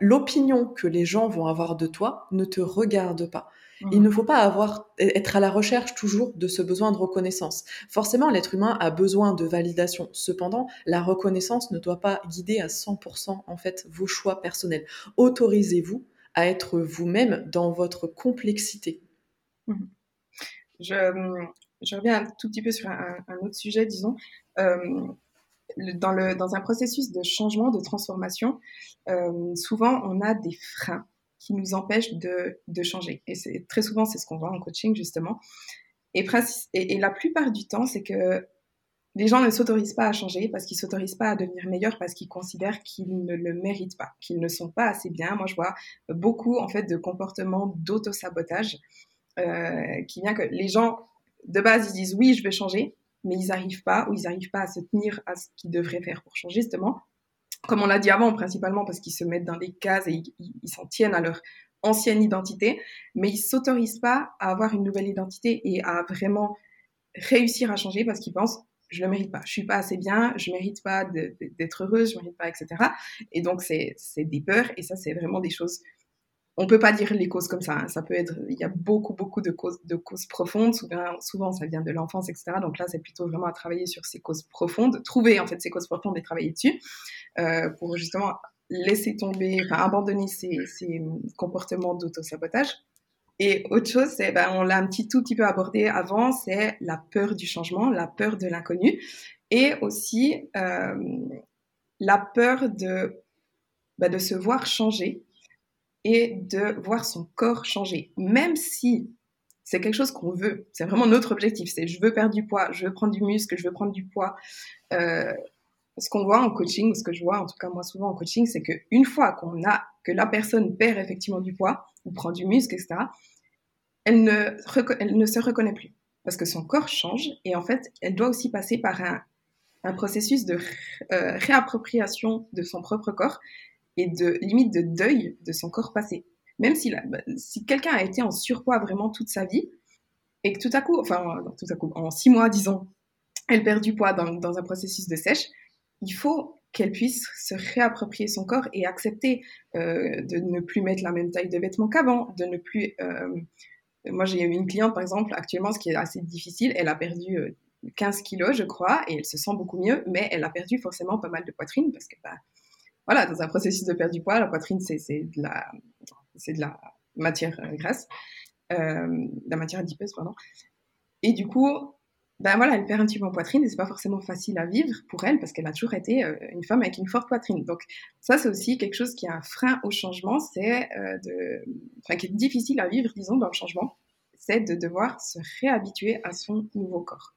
l'opinion que les gens vont avoir de toi ne te regarde pas. Il ne faut pas avoir, être à la recherche toujours de ce besoin de reconnaissance. Forcément, l'être humain a besoin de validation. Cependant, la reconnaissance ne doit pas guider à 100% en fait vos choix personnels. Autorisez-vous à être vous-même dans votre complexité. Mmh. Je, reviens un tout petit peu sur un, autre sujet, disons. Euh, dans, le, dans un processus de changement, de transformation, euh, souvent on a des freins qui nous empêche de, de changer. Et c'est très souvent, c'est ce qu'on voit en coaching, justement. Et, et, la plupart du temps, c'est que les gens ne s'autorisent pas à changer parce qu'ils s'autorisent pas à devenir meilleurs parce qu'ils considèrent qu'ils ne le méritent pas, qu'ils ne sont pas assez bien. Moi, je vois beaucoup, en fait, de comportements d'auto-sabotage euh, qui vient que les gens, de base, ils disent oui, je vais changer, mais ils n'arrivent pas ou ils n'arrivent pas à se tenir à ce qu'ils devraient faire pour changer, justement comme on l'a dit avant, principalement parce qu'ils se mettent dans des cases et ils s'en tiennent à leur ancienne identité, mais ils s'autorisent pas à avoir une nouvelle identité et à vraiment réussir à changer parce qu'ils pensent je le mérite pas, je suis pas assez bien, je mérite pas d'être heureuse, je mérite pas, etc. Et donc c'est des peurs et ça c'est vraiment des choses on peut pas dire les causes comme ça. Hein. Ça peut être, il y a beaucoup, beaucoup de causes, de causes profondes. Souvent, ça vient de l'enfance, etc. Donc là, c'est plutôt vraiment à travailler sur ces causes profondes, trouver en fait ces causes profondes et travailler dessus euh, pour justement laisser tomber, enfin, abandonner ces, ces comportements d'auto-sabotage. Et autre chose, c'est, ben, on l'a un petit tout petit peu abordé avant, c'est la peur du changement, la peur de l'inconnu, et aussi euh, la peur de, ben, de se voir changer et de voir son corps changer. Même si c'est quelque chose qu'on veut, c'est vraiment notre objectif, c'est je veux perdre du poids, je veux prendre du muscle, je veux prendre du poids. Euh, ce qu'on voit en coaching, ce que je vois en tout cas moi souvent en coaching, c'est qu'une fois qu'on a, que la personne perd effectivement du poids, ou prend du muscle, etc., elle ne, se reconnaît plus. Parce que son corps change, et en fait, elle doit aussi passer par un, un processus de euh, réappropriation de son propre corps et de limite de deuil de son corps passé. Même si, bah, si quelqu'un a été en surpoids vraiment toute sa vie et que tout à coup, enfin tout à coup, en six mois, disons, elle perd du poids dans, dans un processus de sèche, il faut qu'elle puisse se réapproprier son corps et accepter euh, de ne plus mettre la même taille de vêtements qu'avant, de ne plus... Euh, moi, j'ai une cliente, par exemple, actuellement, ce qui est assez difficile, elle a perdu 15 euh, kilos, je crois, et elle se sent beaucoup mieux, mais elle a perdu forcément pas mal de poitrine parce que bah, voilà, dans un processus de perte du poids, la poitrine, c'est de la, c'est de la matière euh, grasse, euh, de la matière adipeuse, pardon. Et du coup, ben voilà, elle perd un petit peu en poitrine et c'est pas forcément facile à vivre pour elle parce qu'elle a toujours été euh, une femme avec une forte poitrine. Donc ça, c'est aussi quelque chose qui est un frein au changement, c'est de, enfin, qui est difficile à vivre, disons, dans le changement, c'est de devoir se réhabituer à son nouveau corps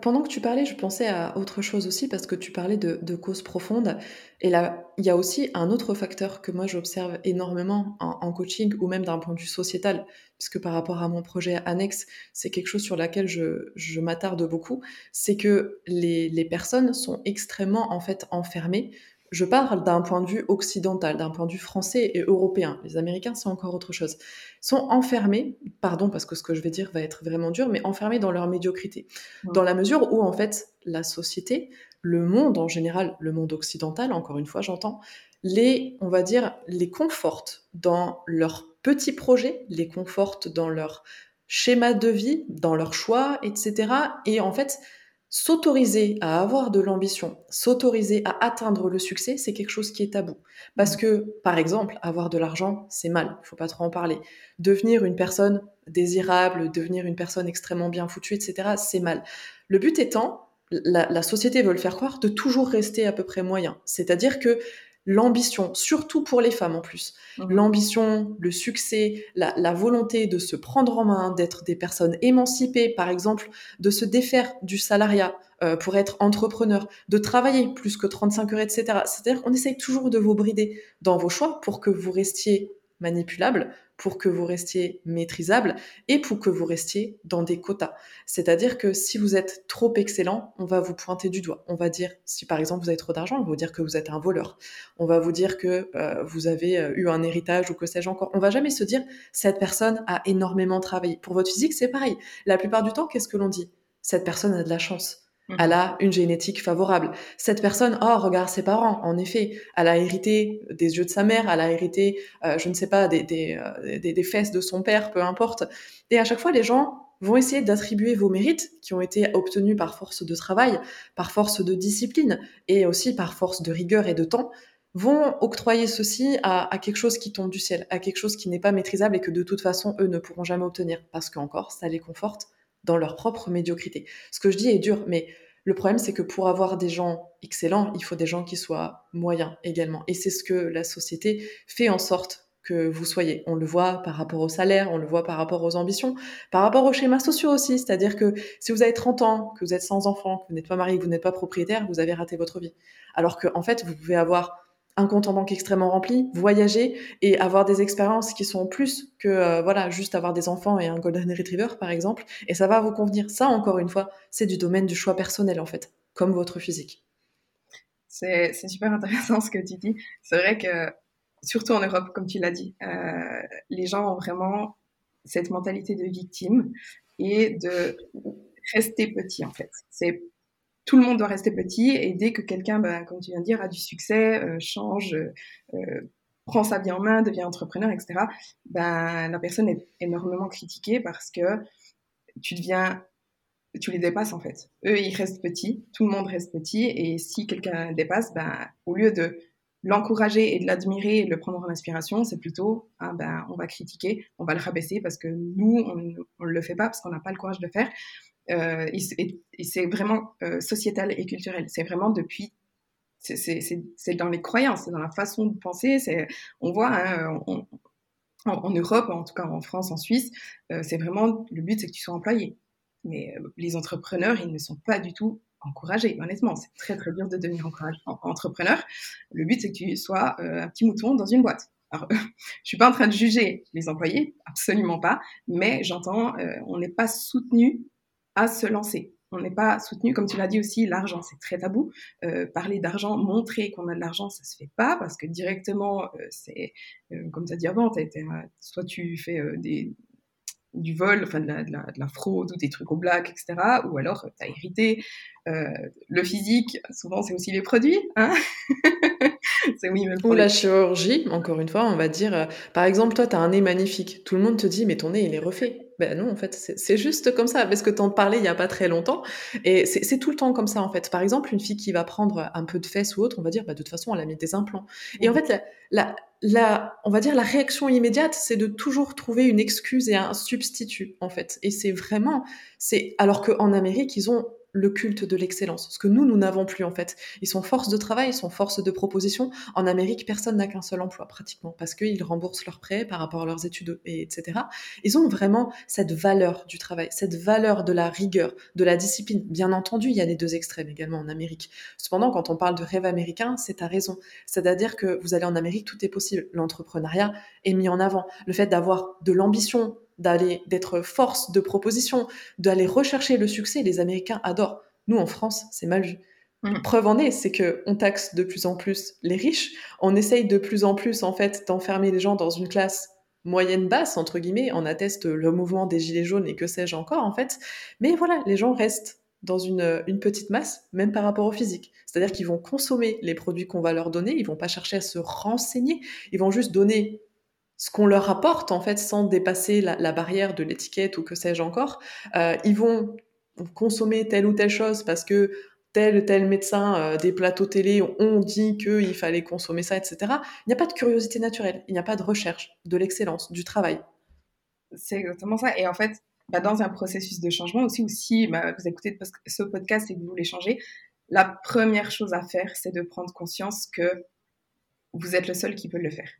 pendant que tu parlais, je pensais à autre chose aussi parce que tu parlais de, causes profondes. Et là, il y a aussi un autre facteur que moi j'observe énormément en, coaching ou même d'un point de vue sociétal, puisque par rapport à mon projet annexe, c'est quelque chose sur lequel je, m'attarde beaucoup. C'est que les, les personnes sont extrêmement en fait enfermées je parle d'un point de vue occidental, d'un point de vue français et européen. Les Américains, c'est encore autre chose. Sont enfermés, pardon parce que ce que je vais dire va être vraiment dur, mais enfermés dans leur médiocrité. Dans la mesure où, en fait, la société, le monde en général, le monde occidental, encore une fois, j'entends, les, on va dire, les conforte dans leurs petits projets, les conforte dans leur schéma de vie, dans leurs choix, etc. Et en fait, S'autoriser à avoir de l'ambition, s'autoriser à atteindre le succès, c'est quelque chose qui est tabou. Parce mmh. que, par exemple, avoir de l'argent, c'est mal, il faut pas trop en parler. Devenir une personne désirable, devenir une personne extrêmement bien foutue, etc., c'est mal. Le but étant, la, la, société veut le faire croire, de toujours rester à peu près moyen. C'est-à-dire que l'ambition, surtout pour les femmes en plus, mhm. l'ambition, le succès, la, volonté de se prendre en main, d'être des personnes émancipées, par exemple, de se défaire du salariat euh, pour être entrepreneur, de travailler plus que 35 heures, etc. C'est-à-dire qu'on essaye toujours de vous brider dans vos choix pour que vous restiez manipulable, pour que vous restiez maîtrisable et pour que vous restiez dans des quotas. C'est-à-dire que si vous êtes trop excellent, on va vous pointer du doigt. On va dire, si par exemple vous avez trop d'argent, on va vous dire que vous êtes un voleur. On va vous dire que euh, vous avez euh, eu un héritage ou que sais-je encore. On va jamais se dire, cette personne a énormément travaillé. Pour votre physique, c'est pareil. La plupart du temps, qu'est-ce que l'on dit? Cette personne a de la chance. Elle a une génétique favorable. Cette personne, oh, regarde ses parents. En effet, elle a hérité des yeux de sa mère, elle a hérité, euh, je ne sais pas, des, euh, des, des, fesses de son père, peu importe. Et à chaque fois, les gens vont essayer d'attribuer vos mérites qui ont été obtenus par force de travail, par force de discipline et aussi par force de rigueur et de temps, vont octroyer ceci à, à quelque chose qui tombe du ciel, à quelque chose qui n'est pas maîtrisable et que de toute façon, eux ne pourront jamais obtenir parce qu'encore, ça les conforte dans leur propre médiocrité. Ce que je dis est dur, mais le problème, c'est que pour avoir des gens excellents, il faut des gens qui soient moyens également. Et c'est ce que la société fait en sorte que vous soyez. On le voit par rapport au salaire, on le voit par rapport aux ambitions, par rapport aux schémas sociaux aussi. C'est-à-dire que si vous avez 30 ans, que vous êtes sans enfant, que vous n'êtes pas marié, que vous n'êtes pas propriétaire, vous avez raté votre vie. Alors qu'en en fait, vous pouvez avoir un compte en banque extrêmement rempli, voyager et avoir des expériences qui sont plus que euh, voilà juste avoir des enfants et un golden retriever par exemple et ça va vous convenir. Ça encore une fois, c'est du domaine du choix personnel en fait, comme votre physique. C'est super intéressant ce que tu dis. C'est vrai que surtout en Europe, comme tu l'as dit, euh, les gens ont vraiment cette mentalité de victime et de rester petit en fait. C'est tout le monde doit rester petit et dès que quelqu'un, ben, comme tu viens de dire, a du succès, euh, change, euh, prend sa vie en main, devient entrepreneur, etc., ben, la personne est énormément critiquée parce que tu deviens, tu les dépasses en fait. Eux, ils restent petits, tout le monde reste petit, et si quelqu'un dépasse, ben, au lieu de l'encourager et de l'admirer et de le prendre en inspiration, c'est plutôt, ah ben, on va critiquer, on va le rabaisser parce que nous, on ne le fait pas parce qu'on n'a pas le courage de le faire. Euh, c'est vraiment euh, sociétal et culturel. C'est vraiment depuis c'est dans les croyances, c'est dans la façon de penser. On voit hein, en, Europe, en tout cas en France, en Suisse, euh, c'est vraiment le but, c'est que tu sois employé. Mais euh, les entrepreneurs, ils ne sont pas du tout encouragés. Honnêtement, c'est très très dur de devenir entrepreneur. Le but, c'est que tu sois euh, un petit mouton dans une boîte. Alors, [laughs] je suis pas en train de juger les employés, absolument pas, mais j'entends, on n'est pas soutenu à se lancer on n'est pas soutenu. Comme tu l'as dit aussi, l'argent, c'est très tabou. Euh, parler d'argent, montrer qu'on a de l'argent, ça se fait pas parce que directement, euh, c'est, euh, comme tu as dit avant, soit tu fais des, du vol, enfin de la, fraude ou des trucs au black, etc. Ou alors tu as hérité. le physique, souvent c'est aussi les produits. Hein [laughs] c'est oui, Ou la chirurgie, encore une fois, on va dire, par exemple, toi, tu as un nez magnifique. Tout le monde te dit, mais ton nez, il est refait. Ben non, en fait, c'est juste comme ça, parce que t'en parlais il y a pas très longtemps, et c'est tout le temps comme ça, en fait. Par exemple, une fille qui va prendre un peu de fesses ou autre, on va dire, bah, de toute façon, elle a mis des implants. Et en fait, la, la, on va dire, la réaction immédiate, c'est de toujours trouver une excuse et un substitut, en fait. Et c'est vraiment, c'est, alors qu'en Amérique, ils ont le culte de l'excellence, ce que nous, nous n'avons plus en fait. Ils sont force de travail, ils sont force de proposition. En Amérique, personne n'a qu'un seul emploi pratiquement, parce qu'ils remboursent leurs prêts par rapport à leurs études, et etc. Ils ont vraiment cette valeur du travail, cette valeur de la rigueur, de la discipline. Bien entendu, il y a les deux extrêmes également en Amérique. Cependant, quand on parle de rêve américain, c'est à raison. C'est-à-dire que vous allez en Amérique, tout est possible. L'entrepreneuriat est mis en avant. Le fait d'avoir de l'ambition, d'aller d'être force de proposition, d'aller rechercher le succès. Les Américains adorent. Nous en France, c'est mal vu. Mmh. Preuve en est, c'est que on taxe de plus en plus les riches. On essaye de plus en plus en fait d'enfermer les gens dans une classe moyenne basse entre guillemets. On atteste le mouvement des gilets jaunes et que sais-je encore en fait. Mais voilà, les gens restent dans une, une petite masse, même par rapport au physique. C'est-à-dire qu'ils vont consommer les produits qu'on va leur donner, ils vont pas chercher à se renseigner, ils vont juste donner ce qu'on leur apporte en fait sans dépasser la, barrière de l'étiquette ou que sais-je encore. Euh, ils vont consommer telle ou telle chose parce que tel ou tel médecin euh, des plateaux télé ont dit qu'il fallait consommer ça, etc. Il n'y a pas de curiosité naturelle, il n'y a pas de recherche, de l'excellence, du travail. C'est exactement ça. Et en fait, bah, dans un processus de changement aussi, ou si bah, vous écoutez ce podcast et que vous voulez changer, la première chose à faire, c'est de prendre conscience que vous êtes le seul qui peut le faire.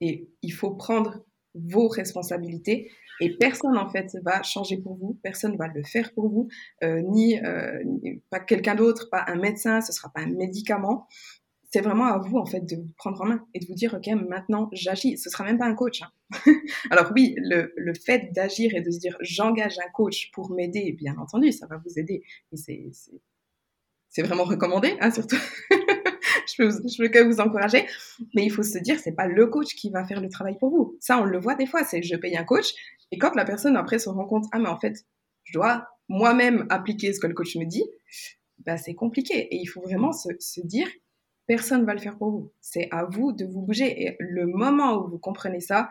Et il faut prendre vos responsabilités et personne en fait va changer pour vous, personne va le faire pour vous, euh, ni, euh, pas quelqu'un d'autre, pas un médecin, ce sera pas un médicament. C'est vraiment à vous en fait de vous prendre en main et de vous dire ok maintenant j'agis. Ce sera même pas un coach. Hein. [laughs] Alors oui, le, le fait d'agir et de se dire j'engage un coach pour m'aider, bien entendu, ça va vous aider. Et c'est c'est vraiment recommandé, hein, surtout. [laughs] je, peux, je peux que vous encourager. Mais il faut se dire, c'est pas le coach qui va faire le travail pour vous. Ça, on le voit des fois. C'est je paye un coach. Et quand la personne après se rend compte, ah, mais en fait, je dois moi-même appliquer ce que le coach me dit, bah, c'est compliqué. Et il faut vraiment se, dire, personne va le faire pour vous. C'est à vous de vous bouger. Et le moment où vous comprenez ça,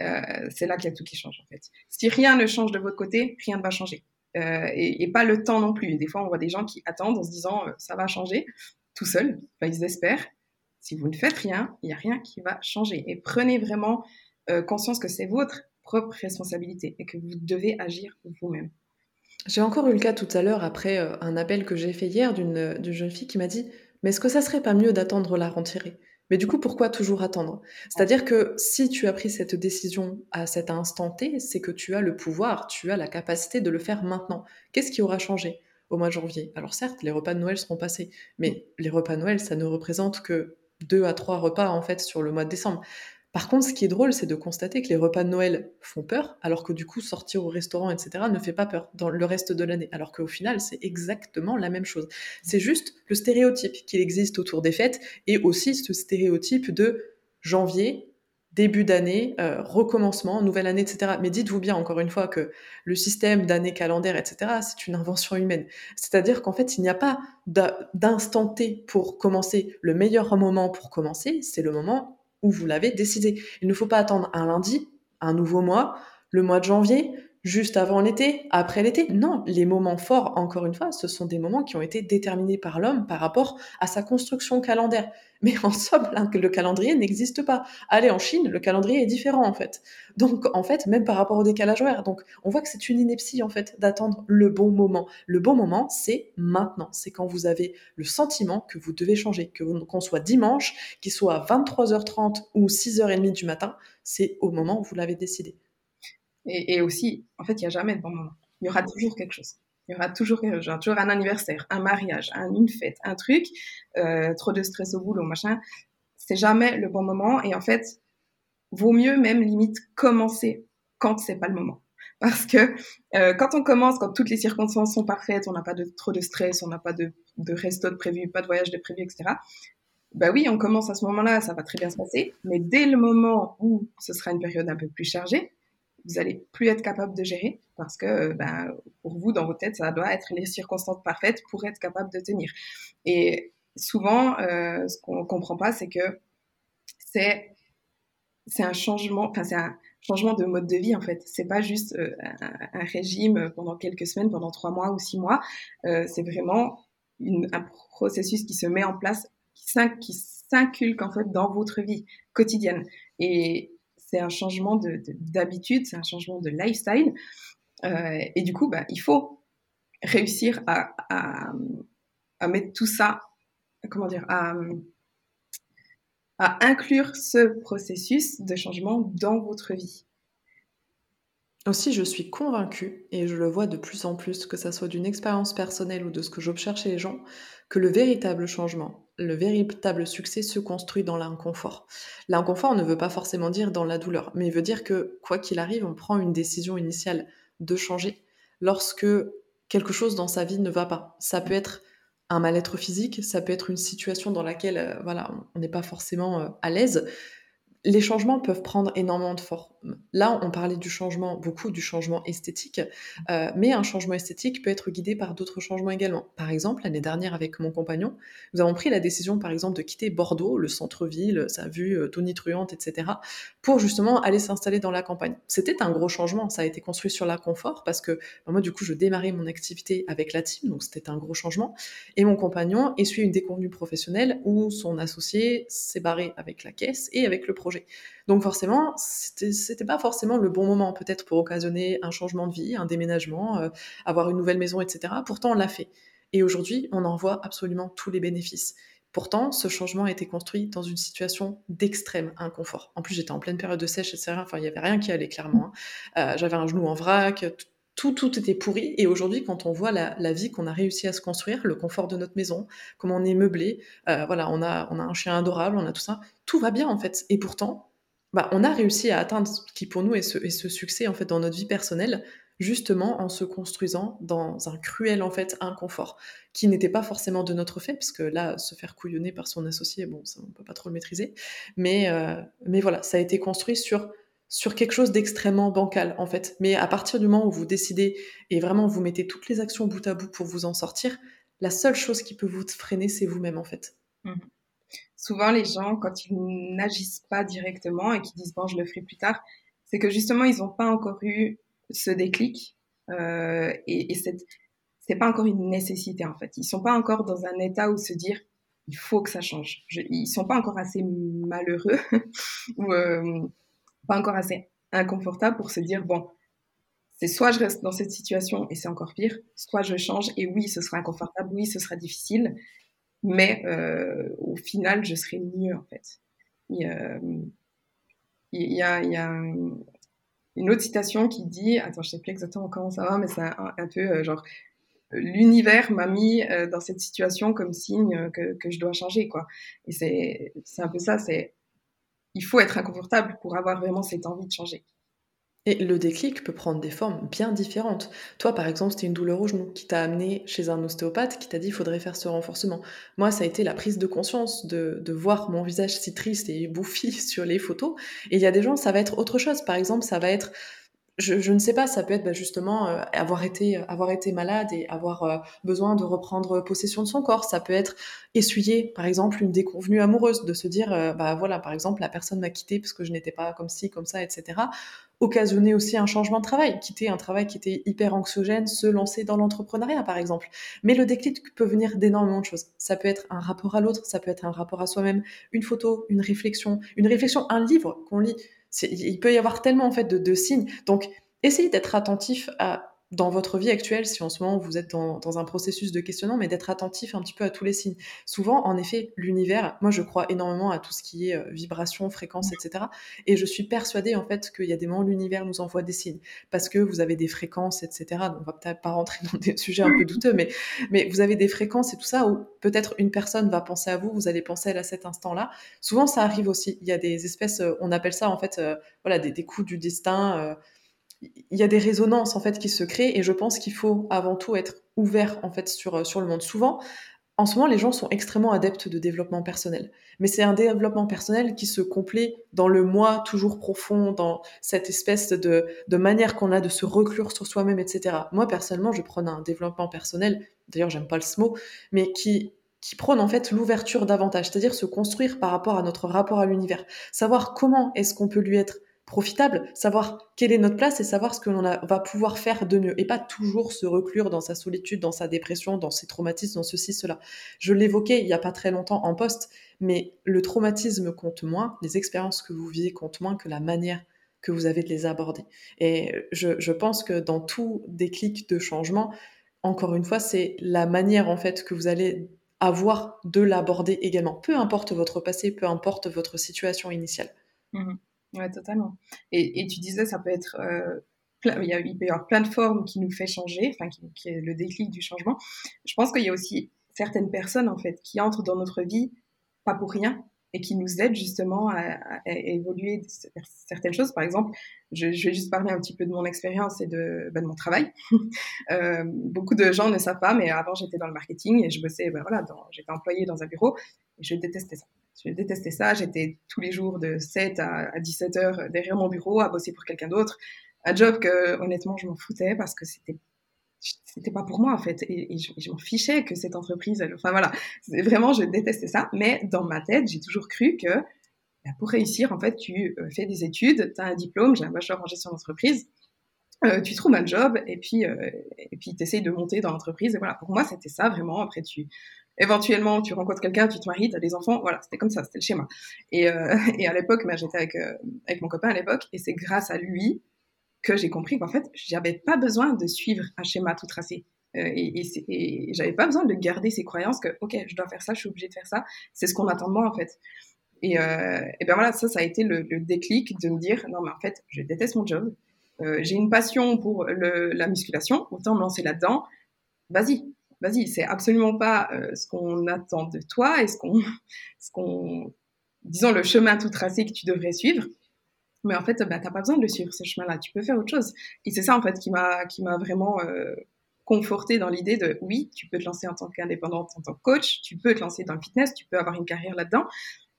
euh, c'est là qu'il y a tout qui change en fait. Si rien ne change de votre côté, rien ne va changer. Euh, et, et, pas le temps non plus. Des fois, on voit des gens qui attendent en se disant euh, ça va changer tout seul, ils espèrent. Si vous ne faites rien, il n'y a rien qui va changer. Et prenez vraiment euh, conscience que c'est votre propre responsabilité et que vous devez agir vous-même. J'ai encore eu le cas tout à l'heure après euh, un appel que j'ai fait hier d'une jeune fille qui m'a dit Mais est-ce que ça serait pas mieux d'attendre la rentrée? Mais du coup, pourquoi toujours attendre? C'est-à-dire que si tu as pris cette décision à cet instant T, c'est que tu as le pouvoir, tu as la capacité de le faire maintenant. Qu'est-ce qui aura changé? Au mois de janvier. Alors certes, les repas de Noël seront passés, mais les repas de Noël, ça ne représente que deux à trois repas en fait sur le mois de décembre. Par contre, ce qui est drôle, c'est de constater que les repas de Noël font peur, alors que du coup, sortir au restaurant, etc., ne fait pas peur dans le reste de l'année. Alors qu'au final, c'est exactement la même chose. C'est juste le stéréotype qu'il existe autour des fêtes, et aussi ce stéréotype de janvier, début d'année, euh, recommencement, nouvelle année, etc. Mais dites-vous bien, encore une fois, que le système d'année calendaire, etc., c'est une invention humaine. C'est-à-dire qu'en fait, il n'y a pas d'instant T pour commencer. Le meilleur moment pour commencer, c'est le moment où vous l'avez décidé. Il ne faut pas attendre un lundi, un nouveau mois, le mois de janvier, juste avant l'été, après l'été. Non, les moments forts, encore une fois, ce sont des moments qui ont été déterminés par l'homme par rapport à sa construction calendaire. [laughs] Mais en somme, le calendrier n'existe pas. Allez, en Chine, le calendrier est différent, en fait. Donc, en fait, même par rapport au décalage horaire. Donc, on voit que c'est une ineptie, en fait, d'attendre le bon moment. Le bon moment, c'est maintenant. C'est quand vous avez le sentiment que vous devez changer. Que qu'on soit dimanche, qu'il soit 23h30 ou 6h30 du matin, c'est au moment où vous l'avez décidé. Et, aussi, en fait, il n'y a jamais de bon moment. Il y aura toujours quelque chose. Il y aura toujours, genre, toujours un anniversaire, un mariage, une fête, un truc, euh, trop de stress au boulot, machin. C'est jamais le bon moment. Et en fait, vaut mieux même limite commencer quand c'est pas le moment. Parce que euh, quand on commence, quand toutes les circonstances sont parfaites, on n'a pas de, trop de stress, on n'a pas de, de resto de prévu, pas de voyage de prévu, etc. Bah oui, on commence à ce moment-là, ça va très bien se passer. Mais dès le moment où ce sera une période un peu plus chargée, vous allez plus être capable de gérer parce que euh, ben, pour vous, dans vos têtes, ça doit être les circonstances parfaites pour être capable de tenir. Et souvent, euh, ce qu'on comprend pas, c'est que c'est c'est un changement, enfin c'est un changement de mode de vie en fait. C'est pas juste euh, un, régime pendant quelques semaines, pendant trois mois ou six mois. Euh, c'est vraiment une, un processus qui se met en place, qui s'inculque en fait dans votre vie quotidienne. Et c'est un changement d'habitude, c'est un changement de lifestyle. Euh, et du coup, bah, il faut réussir à, à, mettre tout ça, comment dire, à, à inclure ce processus de changement dans votre vie. Aussi, je suis convaincue, et je le vois de plus en plus, que ça soit d'une expérience personnelle ou de ce que j'observe chez les gens, que le véritable changement, le véritable succès se construit dans l'inconfort. L'inconfort ne veut pas forcément dire dans la douleur, mais il veut dire que, quoi qu'il arrive, on prend une décision initiale de changer lorsque quelque chose dans sa vie ne va pas. Ça peut être un mal-être physique, ça peut être une situation dans laquelle euh, voilà, on n'est pas forcément euh, à l'aise, les changements peuvent prendre énormément de force. Là, on parlait du changement, beaucoup du changement esthétique, euh, mais un changement esthétique peut être guidé par d'autres changements également. Par exemple, l'année dernière, avec mon compagnon, nous avons pris la décision, par exemple, de quitter Bordeaux, le centre-ville, sa vue euh, tonitruante, etc., pour justement aller s'installer dans la campagne. C'était un gros changement, ça a été construit sur la confort, parce que bah, moi, du coup, je démarrais mon activité avec la team, donc c'était un gros changement, et mon compagnon essuie une déconvenue professionnelle où son associé s'est barré avec la caisse et avec le projet donc forcément, c'était pas forcément le bon moment peut-être pour occasionner un changement de vie, un déménagement, euh, avoir une nouvelle maison, etc. Pourtant, on l'a fait. Et aujourd'hui, on en voit absolument tous les bénéfices. Pourtant, ce changement a été construit dans une situation d'extrême inconfort. En plus, j'étais en pleine période de sèche, etc. Enfin, il n'y avait rien qui allait clairement. Hein. Euh, j'avais un genou en vrac, tout, tout était pourri. Et aujourd'hui, quand on voit la, vie qu'on a réussi à se construire, le confort de notre maison, comment on est meublé, euh, voilà, on a, on a un chien adorable, on a tout ça, tout va bien en fait. Et pourtant, bah, on a réussi à atteindre ce qui pour nous est ce, ce succès en fait dans notre vie personnelle, justement en se construisant dans un cruel en fait inconfort qui n'était pas forcément de notre fait, parce que là, se faire couillonner par son associé, bon, ça on peut pas trop le maîtriser, mais euh, mais voilà, ça a été construit sur sur quelque chose d'extrêmement bancal en fait. Mais à partir du moment où vous décidez et vraiment vous mettez toutes les actions bout à bout pour vous en sortir, la seule chose qui peut vous freiner, c'est vous-même en fait. Mmh. Souvent, les gens, quand ils n'agissent pas directement et qu'ils disent bon, je le ferai plus tard, c'est que justement, ils n'ont pas encore eu ce déclic euh, et, et c'est pas encore une nécessité en fait. Ils sont pas encore dans un état où se dire il faut que ça change. Je, ils sont pas encore assez malheureux [laughs] ou euh, pas encore assez inconfortable pour se dire, bon, c'est soit je reste dans cette situation et c'est encore pire, soit je change et oui, ce sera inconfortable, oui, ce sera difficile, mais euh, au final, je serai mieux en fait. Il y y a, y a une autre citation qui dit, attends, je sais plus exactement comment ça va, mais c'est un, peu euh, genre, l'univers m'a mis euh, dans cette situation comme signe que, que je dois changer, quoi. Et c'est un peu ça, c'est il faut être inconfortable pour avoir vraiment cette envie de changer. Et le déclic peut prendre des formes bien différentes. Toi, par exemple, c'était une douleur au genou qui t'a amené chez un ostéopathe qui t'a dit qu'il faudrait faire ce renforcement. Moi, ça a été la prise de conscience de, de, voir mon visage si triste et bouffi [laughs] sur les photos. Et il y a des gens, ça va être autre chose. Par exemple, ça va être je, ne sais pas, ça peut être bah, justement euh, avoir, été, malade et avoir euh, besoin de reprendre possession de son corps. Ça peut être essuyer, par exemple, une déconvenue amoureuse, de se dire, euh, bah voilà, par exemple, la personne m'a quitté parce que je n'étais pas comme ci, comme ça, etc. Occasionner aussi un changement de travail, quitter un travail qui était hyper anxiogène, se lancer dans l'entrepreneuriat, par exemple. Mais le déclic peut venir d'énormément de choses. Ça peut être un rapport à l'autre, ça peut être un rapport à soi-même, une photo, une réflexion, une réflexion, un livre qu'on lit il peut y avoir tellement en fait de, signes. Donc, essayez d'être attentif à dans votre vie actuelle, si en ce moment vous êtes dans, un processus de questionnement, mais d'être attentif un petit peu à tous les signes. Souvent, en effet, l'univers, moi je crois énormément à tout ce qui est euh, vibration, fréquence, etc. Et je suis persuadée en fait qu'il y a des moments où l'univers nous envoie des signes, parce que vous avez des fréquences, etc. Donc on va peut-être pas rentrer dans des sujets un peu [laughs] douteux, mais, mais vous avez des fréquences et tout ça où peut-être une personne va penser à vous, vous allez penser à elle à cet instant-là. Souvent, ça arrive aussi. Il y a des espèces, euh, on appelle ça en fait, euh, voilà, des, des coups du destin il y a des résonances en fait qui se créent et je pense qu'il faut avant tout être ouvert en fait sur, euh, sur le monde. Souvent, en ce moment, les gens sont extrêmement adeptes de développement personnel. Mais c'est un développement personnel qui se complète dans le moi toujours profond, dans cette espèce de, de manière qu'on a de se reclure sur soi-même, etc. Moi, personnellement, je prône un développement personnel, d'ailleurs, j'aime pas le mot, mais qui, qui prône en fait l'ouverture davantage, c'est-à-dire se construire par rapport à notre rapport à l'univers. Savoir comment est-ce qu'on peut lui être profitable, savoir quelle est notre place et savoir ce que l'on va pouvoir faire de mieux et pas toujours se reclure dans sa solitude, dans sa dépression, dans ses traumatismes, dans ceci, cela. Je l'évoquais il n'y a pas très longtemps en poste, mais le traumatisme compte moins, les expériences que vous vivez comptent moins que la manière que vous avez de les aborder. Et je, pense que dans tout déclic de changement, encore une fois, c'est la manière en fait que vous allez avoir de l'aborder également. Peu importe votre passé, peu importe votre situation initiale. Mmh Ouais, totalement. Et, et, tu disais, ça peut être, euh, il, y a, il peut y avoir plein de formes qui nous fait changer, enfin, qui, est le déclic du changement. Je pense qu'il y a aussi certaines personnes, en fait, qui entrent dans notre vie, pas pour rien, et qui nous aident justement à, à, évoluer certaines choses. Par exemple, je, je, vais juste parler un petit peu de mon expérience et de, ben, de mon travail. [laughs] euh, beaucoup de gens ne savent pas, mais avant j'étais dans le marketing et je bossais, ben, voilà, j'étais employée dans un bureau et je détestais ça. Je détestais ça. J'étais tous les jours de 7 à, 17 heures derrière mon bureau à bosser pour quelqu'un d'autre. Un job que, honnêtement, je m'en foutais parce que c'était c'était pas pour moi en fait. Et, je, m'en fichais que cette entreprise enfin voilà. Vraiment je détestais ça. Mais dans ma tête j'ai toujours cru que bah, pour réussir en fait tu euh, fais des études tu as un diplôme j'ai un bachelor en gestion d'entreprise euh, tu trouves un job et puis euh, et puis tu essayes de monter dans l'entreprise et voilà. Pour moi c'était ça vraiment. Après tu éventuellement tu rencontres quelqu'un, tu te maries, tu as des enfants, voilà, c'était comme ça, c'était le schéma. Et, euh, [laughs] et à l'époque, bah, j'étais avec, euh, avec mon copain à l'époque, et c'est grâce à lui que j'ai compris qu'en fait, j'avais pas besoin de suivre un schéma tout tracé. Euh, et, et, et j'avais pas besoin de garder ces croyances que, ok, je dois faire ça, je suis obligée de faire ça, c'est ce qu'on attend de moi en fait. Et, euh, et ben voilà, ça, ça a été le, le, déclic de me dire, non mais en fait, je déteste mon job, euh, j'ai une passion pour le, la musculation, autant me lancer là-dedans, vas-y, vas-y, c'est absolument pas euh, ce qu'on attend de toi et ce qu'on, ce qu'on, disons le chemin tout tracé que tu devrais suivre. Mais en fait, bah, t'as pas besoin de le suivre ce chemin-là. Tu peux faire autre chose. Et c'est ça en fait qui m'a, qui m'a vraiment euh, conforté dans l'idée de oui, tu peux te lancer en tant qu'indépendante, en tant que coach, tu peux te lancer dans le fitness, tu peux avoir une carrière là-dedans.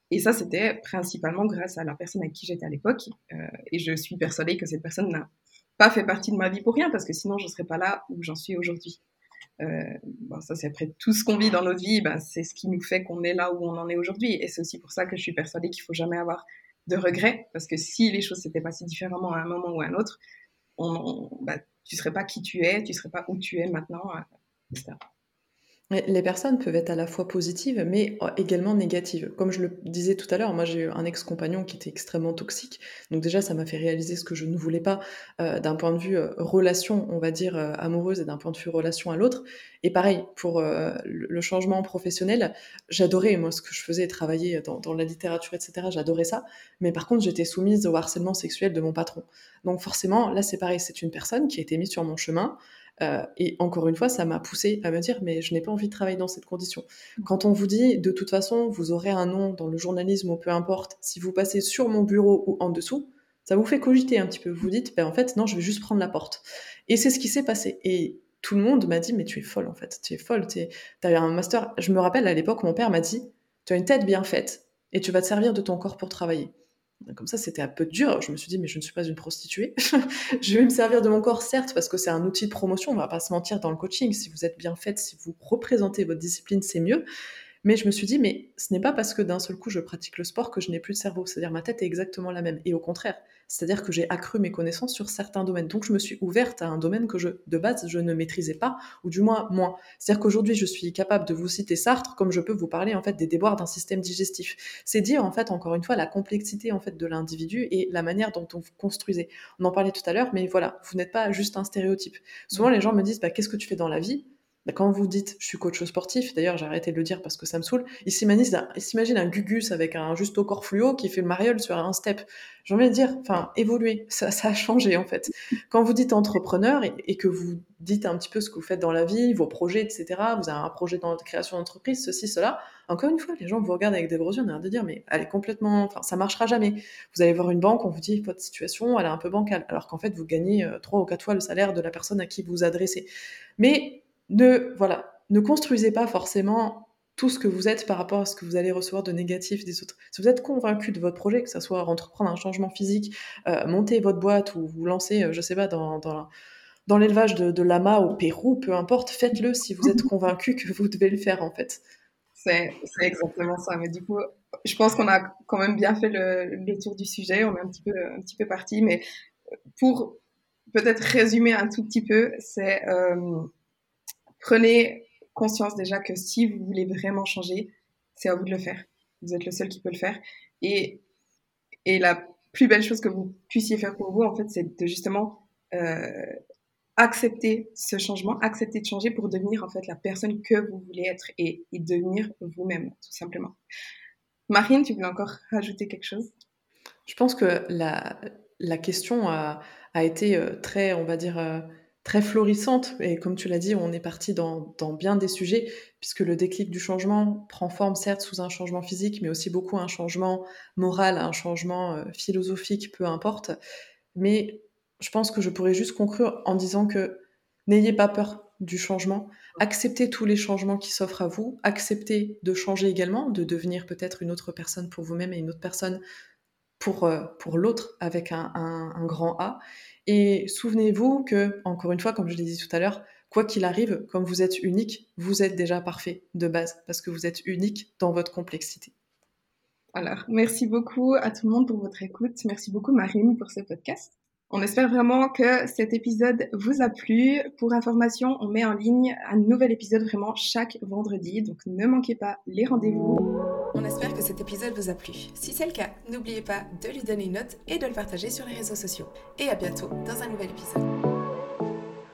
Et ça, c'était principalement grâce à la personne avec qui j'étais à l'époque. Euh, et je suis persuadée que cette personne n'a pas fait partie de ma vie pour rien, parce que sinon, je ne serais pas là où j'en suis aujourd'hui. Euh, bon, ça, c'est après tout ce qu'on vit dans notre vie, ben, c'est ce qui nous fait qu'on est là où on en est aujourd'hui. Et c'est aussi pour ça que je suis persuadée qu'il faut jamais avoir de regrets, parce que si les choses s'étaient passées différemment à un moment ou à un autre, on, on ben, tu serais pas qui tu es, tu serais pas où tu es maintenant, euh, etc. Les personnes peuvent être à la fois positives, mais euh, également négatives. Comme je le disais tout à l'heure, moi j'ai eu un ex-compagnon qui était extrêmement toxique. Donc déjà, ça m'a fait réaliser ce que je ne voulais pas euh, d'un point de vue euh, relation, on va dire, amoureuse et d'un point de vue relation à l'autre. Et pareil, pour le changement professionnel, j'adorais, moi, ce que je faisais, travailler dans, dans la littérature, etc. J'adorais ça. Mais par contre, j'étais soumise au harcèlement sexuel de mon patron. Donc forcément, là, c'est pareil, c'est une personne qui a été mise sur mon chemin. Euh, et encore une fois, ça m'a poussé à me dire, mais je n'ai pas envie de travailler dans cette condition. Quand on vous dit, de toute façon, vous aurez un nom dans le journalisme ou peu importe, si vous passez sur mon bureau ou en dessous, ça vous fait cogiter un petit peu. Vous dites, ben en fait, non, je vais juste prendre la porte. Et c'est ce qui s'est passé. Et tout le monde m'a dit, mais tu es folle en fait, tu es folle, tu as eu un master. Je me rappelle à l'époque, mon père m'a dit, tu as une tête bien faite et tu vas te servir de ton corps pour travailler. Comme ça, c'était un peu dur. Je me suis dit, mais je ne suis pas une prostituée. [laughs] je vais me servir de mon corps, certes, parce que c'est un outil de promotion. On va pas se mentir dans le coaching. Si vous êtes bien faite, si vous représentez votre discipline, c'est mieux. Mais je me suis dit, mais ce n'est pas parce que d'un seul coup je pratique le sport que je n'ai plus de cerveau. C'est-à-dire ma tête est exactement la même. Et au contraire, c'est-à-dire que j'ai accru mes connaissances sur certains domaines. Donc je me suis ouverte à un domaine que je, de base, je ne maîtrisais pas, ou du moins moins. C'est-à-dire qu'aujourd'hui, je suis capable de vous citer Sartre, comme je peux vous parler en fait des déboires d'un système digestif. C'est dire en fait encore une fois la complexité en fait de l'individu et la manière dont on vous construisez. On en parlait tout à l'heure, mais voilà, vous n'êtes pas juste un stéréotype. Souvent les gens me disent, bah, qu'est-ce que tu fais dans la vie? Quand vous dites je suis coach sportif, d'ailleurs j'ai arrêté de le dire parce que ça me saoule, il s'imagine un gugus avec un juste au corps fluo qui fait le mariole sur un step. J'ai envie de dire, enfin, évoluer, ça, ça, a changé en fait. Quand vous dites entrepreneur et, que vous dites un petit peu ce que vous faites dans la vie, vos projets, etc., vous avez un projet dans votre création d'entreprise, ceci, cela, encore une fois, les gens vous regardent avec des gros yeux, on a l'air de dire, mais elle est complètement, enfin, ça marchera jamais. Vous allez voir une banque, on vous dit, votre situation, elle est un peu bancale, alors qu'en fait, vous gagnez euh, trois ou quatre fois le salaire de la personne à qui vous adressez. Mais ne, voilà, ne construisez pas forcément tout ce que vous êtes par rapport à ce que vous allez recevoir de négatif des autres. Si vous êtes convaincu de votre projet, que ce soit entreprendre un changement physique, euh, monter votre boîte ou vous lancer, euh, je sais pas, dans, dans, l'élevage de, de lama au Pérou, peu importe, faites-le si vous êtes [laughs] convaincu que vous devez le faire en fait. C'est exactement ça. Mais du coup, je pense qu'on a quand même bien fait le, tour du sujet. On est un petit peu, un petit peu parti. Mais pour peut-être résumer un tout petit peu, c'est euh, prenez conscience déjà que si vous voulez vraiment changer, c'est à vous de le faire. Vous êtes le seul qui peut le faire. Et, et la plus belle chose que vous puissiez faire pour vous, en fait, c'est de justement euh, accepter ce changement, accepter de changer pour devenir en fait la personne que vous voulez être et, devenir vous-même, tout simplement. Marine, tu voulais encore rajouter quelque chose? Je pense que la, la question a, a été euh, très, on va dire, euh, très florissante. Et comme tu l'as dit, on est parti dans, bien des sujets, puisque le déclic du changement prend forme certes sous un changement physique, mais aussi beaucoup un changement moral, un changement euh, philosophique, peu importe. Mais je pense que je pourrais juste conclure en disant que n'ayez pas peur du changement, acceptez tous les changements qui s'offrent à vous, acceptez de changer également, de devenir peut-être une autre personne pour vous-même et une autre personne pour, euh, pour l'autre avec un, un grand A. Et souvenez-vous que, encore une fois, comme je l'ai dit tout à l'heure, quoi qu'il arrive, comme vous êtes unique, vous êtes déjà parfait de base, parce que vous êtes unique dans votre complexité. Alors, merci beaucoup à tout le monde pour votre écoute. Merci beaucoup Marine pour ce podcast. On espère vraiment que cet épisode vous a plu. Pour information, on met en ligne un nouvel épisode vraiment chaque vendredi, donc ne manquez pas les rendez-vous. On espère que cet épisode vous a plu. Si c'est le cas, n'oubliez pas de lui donner une note et de le partager sur les réseaux sociaux. Et à bientôt dans un nouvel épisode.